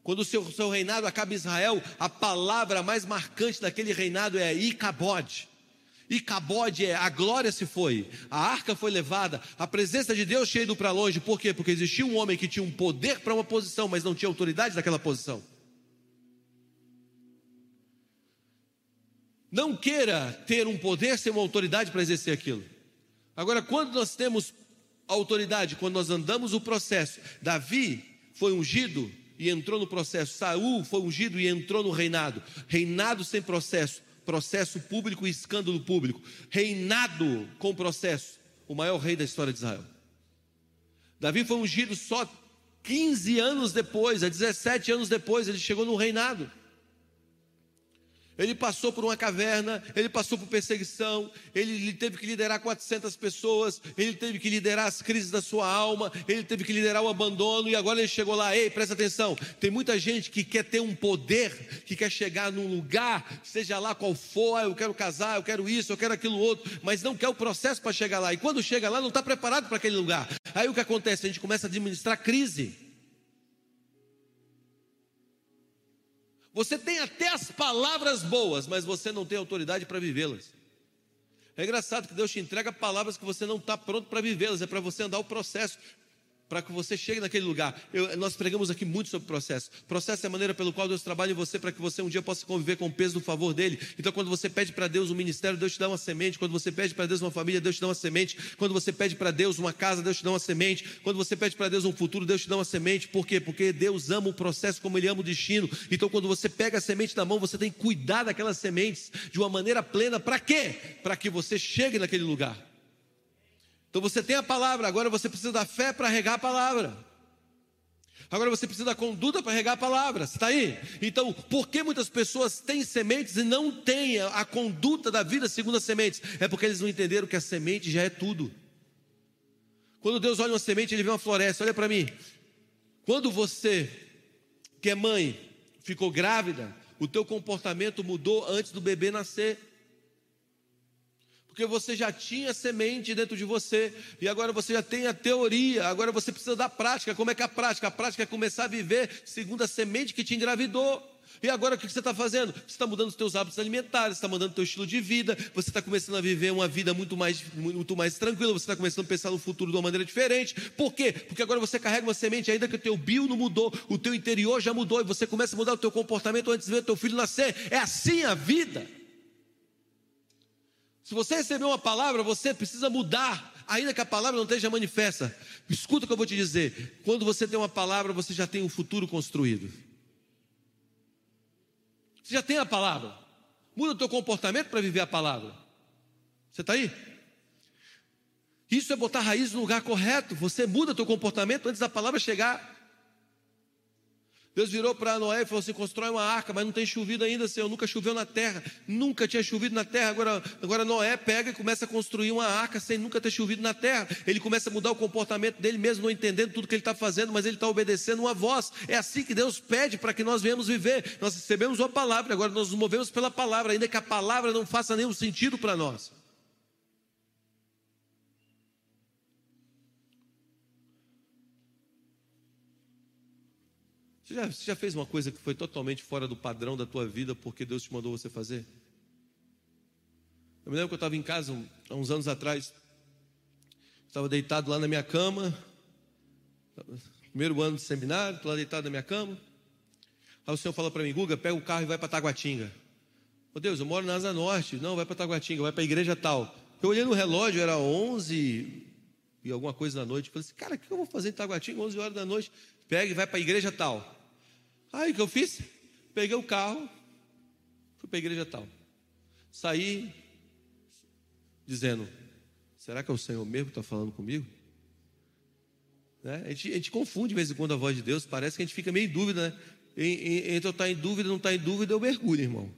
quando o seu, seu reinado acaba em Israel, a palavra mais marcante daquele reinado é Icabode. Icabode é a glória se foi, a arca foi levada, a presença de Deus tinha ido para longe. Por quê? Porque existia um homem que tinha um poder para uma posição, mas não tinha autoridade naquela posição. Não queira ter um poder sem uma autoridade para exercer aquilo. Agora, quando nós temos autoridade, quando nós andamos o processo, Davi foi ungido e entrou no processo. Saul foi ungido e entrou no reinado. Reinado sem processo, processo público e escândalo público. Reinado com processo, o maior rei da história de Israel. Davi foi ungido só 15 anos depois, a 17 anos depois, ele chegou no reinado. Ele passou por uma caverna, ele passou por perseguição, ele teve que liderar 400 pessoas, ele teve que liderar as crises da sua alma, ele teve que liderar o abandono, e agora ele chegou lá. Ei, presta atenção: tem muita gente que quer ter um poder, que quer chegar num lugar, seja lá qual for, ah, eu quero casar, eu quero isso, eu quero aquilo outro, mas não quer o processo para chegar lá, e quando chega lá, não está preparado para aquele lugar. Aí o que acontece? A gente começa a administrar crise. Você tem até as palavras boas, mas você não tem autoridade para vivê-las. É engraçado que Deus te entrega palavras que você não está pronto para vivê-las, é para você andar o processo para que você chegue naquele lugar. Eu, nós pregamos aqui muito sobre processo. Processo é a maneira pelo qual Deus trabalha em você para que você um dia possa conviver com o peso do favor dele. Então, quando você pede para Deus um ministério, Deus te dá uma semente. Quando você pede para Deus uma família, Deus te dá uma semente. Quando você pede para Deus uma casa, Deus te dá uma semente. Quando você pede para Deus um futuro, Deus te dá uma semente. Por quê? Porque Deus ama o processo como Ele ama o destino. Então, quando você pega a semente na mão, você tem que cuidar daquelas sementes de uma maneira plena. Para quê? Para que você chegue naquele lugar. Então você tem a palavra, agora você precisa da fé para regar a palavra. Agora você precisa da conduta para regar a palavra. Está aí? Então, por que muitas pessoas têm sementes e não têm a conduta da vida segundo as sementes? É porque eles não entenderam que a semente já é tudo. Quando Deus olha uma semente, ele vê uma floresta. Olha para mim. Quando você, que é mãe, ficou grávida, o teu comportamento mudou antes do bebê nascer porque você já tinha semente dentro de você, e agora você já tem a teoria, agora você precisa da prática. Como é que é a prática? A prática é começar a viver segundo a semente que te engravidou. E agora o que você está fazendo? Você está mudando os teus hábitos alimentares, está mudando o teu estilo de vida, você está começando a viver uma vida muito mais, muito mais tranquila, você está começando a pensar no futuro de uma maneira diferente. Por quê? Porque agora você carrega uma semente, ainda que o teu bio não mudou, o teu interior já mudou, e você começa a mudar o teu comportamento antes de ver o teu filho nascer. É assim a vida. Se você receber uma palavra, você precisa mudar, ainda que a palavra não esteja manifesta. Escuta o que eu vou te dizer. Quando você tem uma palavra, você já tem um futuro construído. Você já tem a palavra. Muda o teu comportamento para viver a palavra. Você está aí? Isso é botar raiz no lugar correto. Você muda o teu comportamento antes da palavra chegar. Deus virou para Noé e falou assim: constrói uma arca, mas não tem chovido ainda, Senhor. Nunca choveu na terra, nunca tinha chovido na terra. Agora, agora Noé pega e começa a construir uma arca sem nunca ter chovido na terra. Ele começa a mudar o comportamento dele, mesmo não entendendo tudo que ele está fazendo, mas ele está obedecendo uma voz. É assim que Deus pede para que nós venhamos viver. Nós recebemos uma palavra, agora nós nos movemos pela palavra, ainda que a palavra não faça nenhum sentido para nós. Você já, você já fez uma coisa que foi totalmente fora do padrão da tua vida porque Deus te mandou você fazer? Eu me lembro que eu estava em casa há uns anos atrás, estava deitado lá na minha cama, primeiro ano de seminário, estou lá deitado na minha cama. Aí o Senhor fala para mim, Guga, pega o carro e vai para Taguatinga. Meu Deus, eu moro na Asa Norte. Não, vai para Taguatinga, vai para a igreja tal. Eu olhei no relógio, era 11 e alguma coisa da noite. Falei assim, cara, o que eu vou fazer em Taguatinga, 11 horas da noite? Pega e vai para a igreja tal. Aí o que eu fiz? Peguei o carro, fui para a igreja tal. Saí dizendo: será que é o Senhor mesmo que está falando comigo? Né? A, gente, a, gente, confunde de vez em quando a voz de Deus, parece que a gente fica meio em dúvida, né? Entre eu estar tá em dúvida não estar tá em dúvida, eu mergulho, irmão.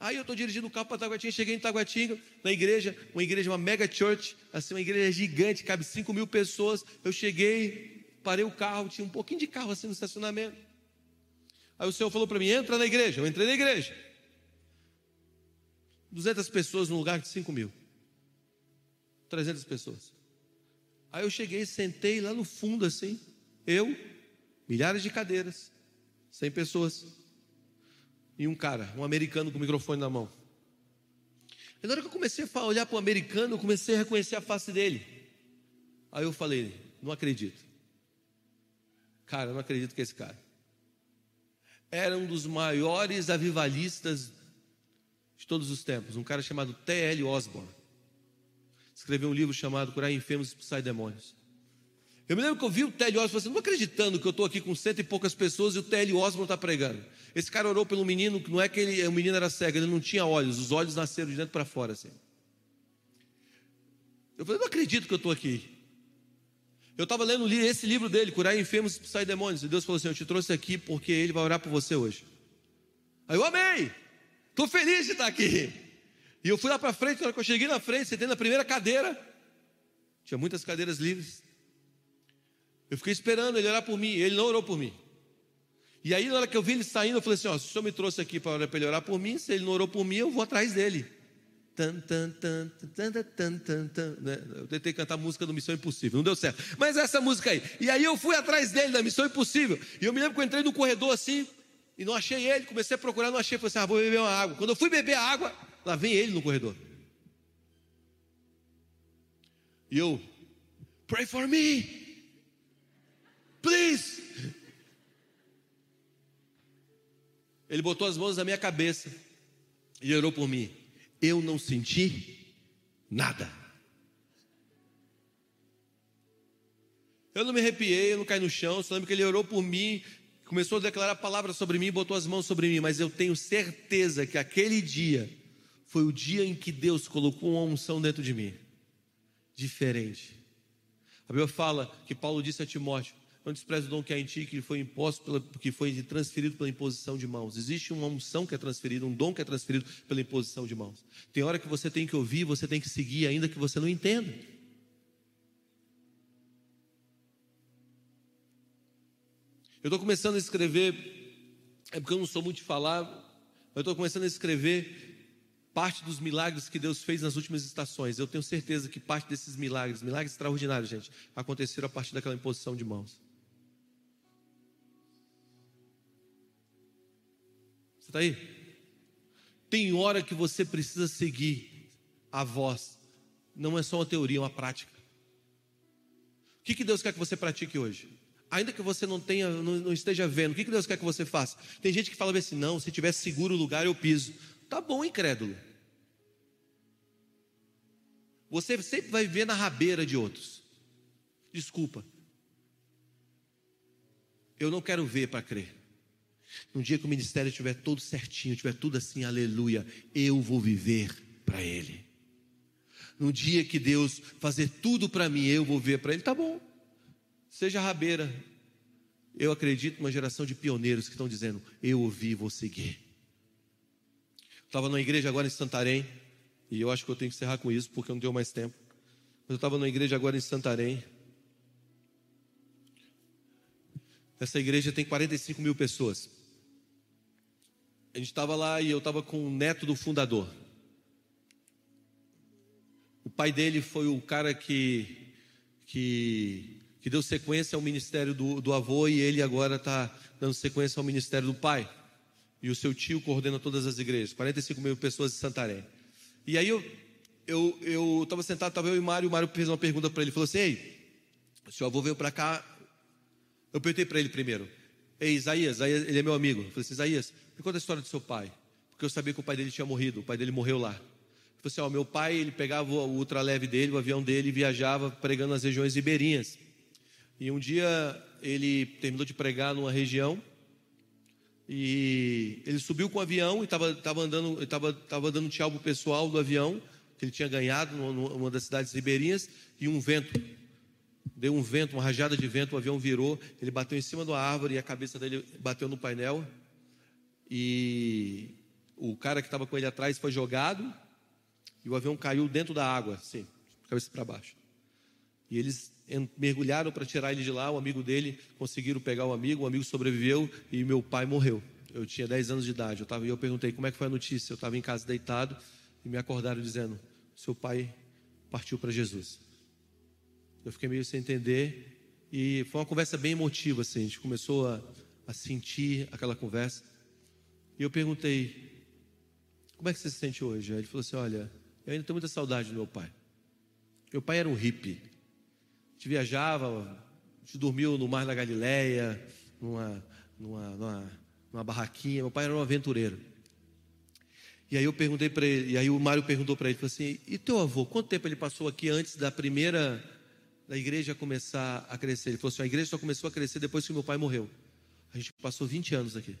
Aí eu estou dirigindo o carro para Taguatinga, cheguei em Taguatinga, na igreja, uma igreja, uma mega church, assim, uma igreja gigante, cabe 5 mil pessoas. Eu cheguei, parei o carro, tinha um pouquinho de carro assim no estacionamento. Aí o Senhor falou para mim: entra na igreja. Eu entrei na igreja. 200 pessoas no lugar de 5 mil. 300 pessoas. Aí eu cheguei, sentei lá no fundo assim. Eu, milhares de cadeiras, 100 pessoas e um cara, um americano com o microfone na mão. E na hora que eu comecei a olhar para o americano, eu comecei a reconhecer a face dele. Aí eu falei: não acredito. Cara, eu não acredito que é esse cara. Era um dos maiores avivalistas de todos os tempos, um cara chamado T.L. Osborne. Escreveu um livro chamado Curar Enfermos e Expulsar Demônios. Eu me lembro que eu vi o T.L. Osborne, assim, não acreditando que eu estou aqui com cento e poucas pessoas e o T.L. Osborne está pregando. Esse cara orou pelo menino, não é que ele, o menino era cego, ele não tinha olhos, os olhos nasceram de dentro para fora, assim. Eu falei, não acredito que eu estou aqui. Eu estava lendo esse livro dele, Curar Enfermos e Sair Demônios, e Deus falou assim: Eu te trouxe aqui porque ele vai orar por você hoje. Aí eu amei, estou feliz de estar aqui. E eu fui lá para frente, na hora que eu cheguei na frente, sentei na primeira cadeira, tinha muitas cadeiras livres. Eu fiquei esperando ele orar por mim, ele não orou por mim. E aí, na hora que eu vi ele saindo, eu falei assim: ó, se o senhor me trouxe aqui para ele orar por mim, se ele não orou por mim, eu vou atrás dele. Tan, tan, tan, tan, tan, tan, tan, né? Eu tentei cantar a música do Missão Impossível, não deu certo. Mas essa música aí. E aí eu fui atrás dele, da Missão Impossível. E eu me lembro que eu entrei no corredor assim, e não achei ele, comecei a procurar, não achei. Falei assim: ah, vou beber uma água. Quando eu fui beber a água, lá vem ele no corredor. E eu, pray for me please. Ele botou as mãos na minha cabeça e orou por mim. Eu não senti nada. Eu não me arrepiei, eu não caí no chão, só lembro que ele orou por mim, começou a declarar palavras sobre mim, botou as mãos sobre mim, mas eu tenho certeza que aquele dia foi o dia em que Deus colocou uma unção dentro de mim, diferente. A Bíblia fala que Paulo disse a Timóteo: não despreze o dom que há em ti, que foi imposto pela, que foi transferido pela imposição de mãos. Existe uma unção que é transferida, um dom que é transferido pela imposição de mãos. Tem hora que você tem que ouvir, você tem que seguir, ainda que você não entenda. Eu estou começando a escrever, é porque eu não sou muito de falar, eu estou começando a escrever parte dos milagres que Deus fez nas últimas estações. Eu tenho certeza que parte desses milagres, milagres extraordinários, gente, aconteceram a partir daquela imposição de mãos. Está aí? Tem hora que você precisa seguir a voz. Não é só uma teoria, é uma prática. O que, que Deus quer que você pratique hoje? Ainda que você não tenha, não, não esteja vendo, o que, que Deus quer que você faça? Tem gente que fala assim: não, se tiver seguro o lugar, eu piso. Tá bom, incrédulo. Você sempre vai viver na rabeira de outros. Desculpa. Eu não quero ver para crer. No dia que o ministério estiver todo certinho, estiver tudo assim, aleluia, eu vou viver para Ele. No dia que Deus fazer tudo para mim, eu vou ver para Ele, tá bom. Seja rabeira. Eu acredito numa geração de pioneiros que estão dizendo: Eu ouvi, vou seguir. Estava numa igreja agora em Santarém, e eu acho que eu tenho que encerrar com isso porque não tenho mais tempo. Mas eu estava numa igreja agora em Santarém. Essa igreja tem 45 mil pessoas a gente estava lá e eu estava com o neto do fundador. O pai dele foi o cara que, que, que deu sequência ao ministério do, do avô e ele agora está dando sequência ao ministério do pai. E o seu tio coordena todas as igrejas, 45 mil pessoas de Santarém. E aí eu eu estava sentado, estava eu e o Mário, o Mário fez uma pergunta para ele, falou assim, ei, o seu avô veio para cá, eu perguntei para ele primeiro, ei Isaías, Isaías, ele é meu amigo, eu falei assim, Isaías, me conta a história do seu pai. Porque eu sabia que o pai dele tinha morrido. O pai dele morreu lá. Ele falou assim: ó, meu pai, ele pegava o ultraleve dele, o avião dele, e viajava pregando nas regiões ribeirinhas. E um dia ele terminou de pregar numa região E ele subiu com o avião e estava tava andando, estava tava dando tchau pro pessoal do avião, que ele tinha ganhado numa das cidades ribeirinhas, e um vento. Deu um vento, uma rajada de vento, o avião virou, ele bateu em cima da árvore e a cabeça dele bateu no painel. E o cara que estava com ele atrás foi jogado e o avião caiu dentro da água, assim, cabeça para baixo. E eles mergulharam para tirar ele de lá, o amigo dele conseguiram pegar o amigo, o amigo sobreviveu e meu pai morreu. Eu tinha 10 anos de idade, eu tava, e eu perguntei como é que foi a notícia. Eu estava em casa deitado e me acordaram dizendo: seu pai partiu para Jesus. Eu fiquei meio sem entender e foi uma conversa bem emotiva, assim. A gente começou a, a sentir aquela conversa. E eu perguntei: como é que você se sente hoje? Aí ele falou assim: olha, eu ainda tenho muita saudade do meu pai. Meu pai era um hippie gente viajava, a gente dormiu no Mar da Galileia, numa, numa, numa, numa barraquinha. Meu pai era um aventureiro. E aí eu perguntei para ele, e aí o Mário perguntou para ele, falou assim: "E teu avô, quanto tempo ele passou aqui antes da primeira da igreja começar a crescer?" Ele falou assim: "A igreja só começou a crescer depois que meu pai morreu. A gente passou 20 anos aqui.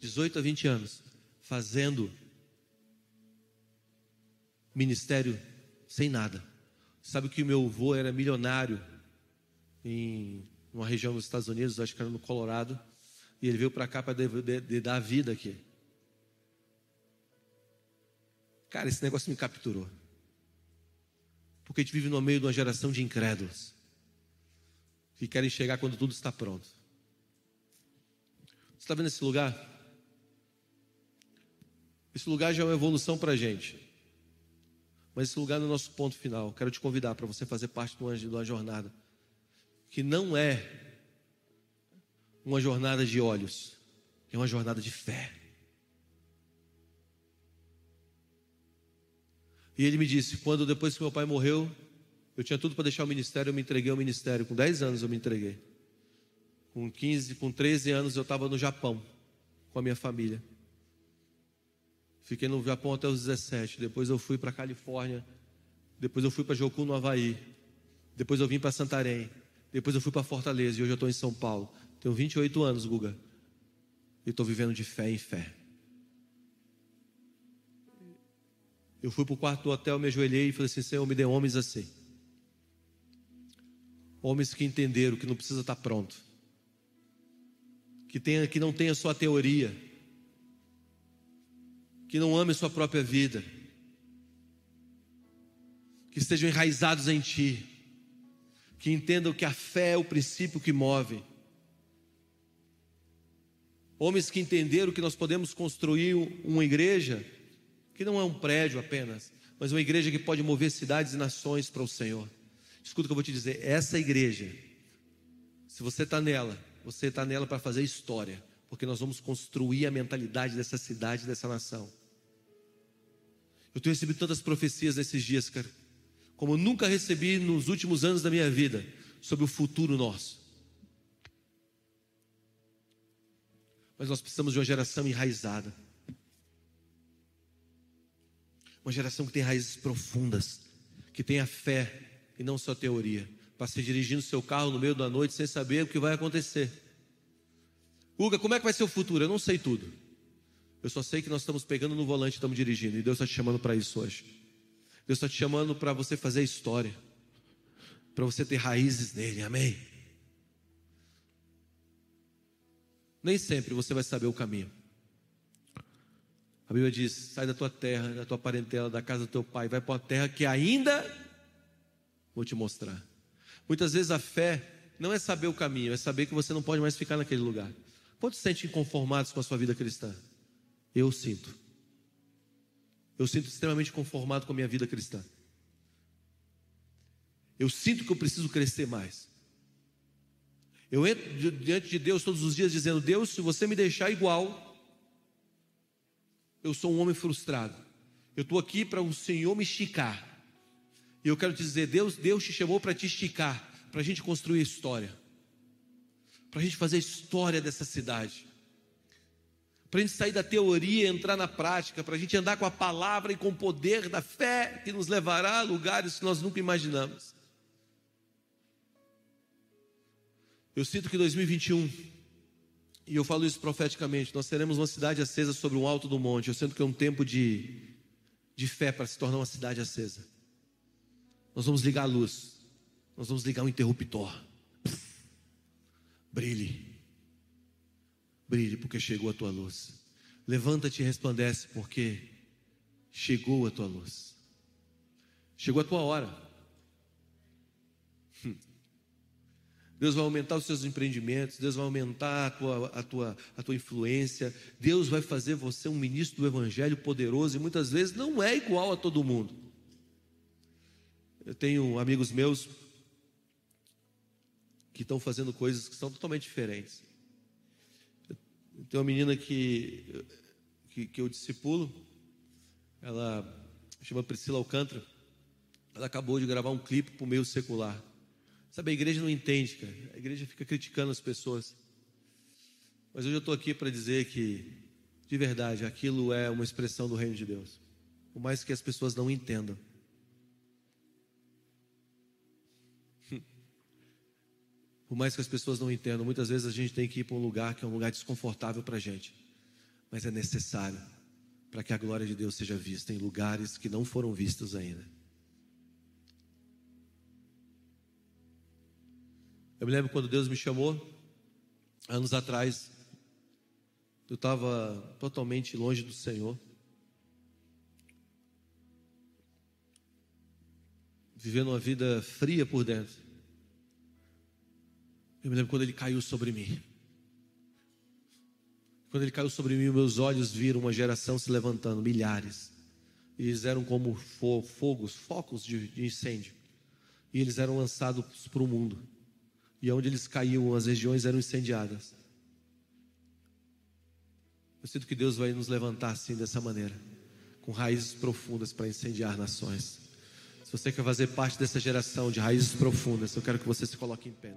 18 a 20 anos fazendo ministério sem nada. Sabe que o meu avô era milionário em uma região dos Estados Unidos, acho que era no Colorado, e ele veio para cá para dar vida aqui. Cara, esse negócio me capturou. Porque a gente vive no meio de uma geração de incrédulos que querem chegar quando tudo está pronto. Você está vendo esse lugar? Esse lugar já é uma evolução para a gente. Mas esse lugar é o nosso ponto final. Quero te convidar para você fazer parte de uma, de uma jornada que não é uma jornada de olhos, é uma jornada de fé. E ele me disse: quando depois que meu pai morreu, eu tinha tudo para deixar o ministério, eu me entreguei ao ministério. Com 10 anos eu me entreguei. Com 15, com 13 anos eu estava no Japão com a minha família. Fiquei no Japão até os 17. Depois eu fui para Califórnia. Depois eu fui para Jocu, no Havaí. Depois eu vim para Santarém. Depois eu fui para Fortaleza. E hoje eu estou em São Paulo. Tenho 28 anos, Guga. E estou vivendo de fé em fé. Eu fui para o quarto do hotel, me ajoelhei e falei assim: Senhor, me dê homens assim. Homens que entenderam que não precisa estar pronto. Que, tenha, que não tenha só a teoria que não amem sua própria vida, que estejam enraizados em Ti, que entendam que a fé é o princípio que move. Homens que entenderam que nós podemos construir uma igreja que não é um prédio apenas, mas uma igreja que pode mover cidades e nações para o Senhor. Escuta o que eu vou te dizer: essa igreja, se você está nela, você está nela para fazer história, porque nós vamos construir a mentalidade dessa cidade, dessa nação. Eu tenho recebido tantas profecias nesses dias, cara, como eu nunca recebi nos últimos anos da minha vida, sobre o futuro nosso. Mas nós precisamos de uma geração enraizada. Uma geração que tem raízes profundas, que tenha fé e não só teoria, para se dirigir no seu carro no meio da noite sem saber o que vai acontecer. Uga, como é que vai ser o futuro? Eu não sei tudo. Eu só sei que nós estamos pegando no volante e estamos dirigindo. E Deus está te chamando para isso hoje. Deus está te chamando para você fazer história. Para você ter raízes nele. Amém? Nem sempre você vai saber o caminho. A Bíblia diz: sai da tua terra, da tua parentela, da casa do teu pai, vai para uma terra que ainda vou te mostrar. Muitas vezes a fé não é saber o caminho, é saber que você não pode mais ficar naquele lugar. Quantos se sentem inconformados com a sua vida cristã? Eu sinto. Eu sinto extremamente conformado com a minha vida cristã. Eu sinto que eu preciso crescer mais. Eu entro diante de Deus todos os dias dizendo: Deus, se você me deixar igual, eu sou um homem frustrado. Eu estou aqui para o Senhor me esticar. E eu quero te dizer: Deus, Deus te chamou para te esticar, para a gente construir história, para a gente fazer a história dessa cidade para a gente sair da teoria e entrar na prática, para a gente andar com a palavra e com o poder da fé que nos levará a lugares que nós nunca imaginamos. Eu sinto que 2021 E eu falo isso profeticamente. Nós seremos uma cidade acesa sobre um alto do monte. Eu sinto que é um tempo de, de fé para se tornar uma cidade acesa. Nós vamos ligar a luz. Nós vamos ligar o interruptor. Brilhe. Brilhe, porque chegou a tua luz. Levanta-te e resplandece, porque chegou a tua luz. Chegou a tua hora. Deus vai aumentar os seus empreendimentos, Deus vai aumentar a tua, a, tua, a tua influência, Deus vai fazer você um ministro do Evangelho poderoso e muitas vezes não é igual a todo mundo. Eu tenho amigos meus que estão fazendo coisas que são totalmente diferentes. Eu tenho uma menina que, que, que eu discipulo, ela chama Priscila Alcântara, ela acabou de gravar um clipe para o meio secular. Sabe, a igreja não entende, cara. A igreja fica criticando as pessoas. Mas hoje eu estou aqui para dizer que, de verdade, aquilo é uma expressão do reino de Deus. Por mais que as pessoas não entendam. Por mais que as pessoas não entendam, muitas vezes a gente tem que ir para um lugar que é um lugar desconfortável para a gente. Mas é necessário para que a glória de Deus seja vista em lugares que não foram vistos ainda. Eu me lembro quando Deus me chamou, anos atrás, eu estava totalmente longe do Senhor, vivendo uma vida fria por dentro. Eu me lembro quando Ele caiu sobre mim. Quando Ele caiu sobre mim, meus olhos viram uma geração se levantando, milhares. E eles eram como fogos, focos de incêndio. E eles eram lançados para o mundo e onde eles caíam, as regiões eram incendiadas. Eu sinto que Deus vai nos levantar assim, dessa maneira, com raízes profundas para incendiar nações. Se você quer fazer parte dessa geração de raízes profundas, eu quero que você se coloque em pé.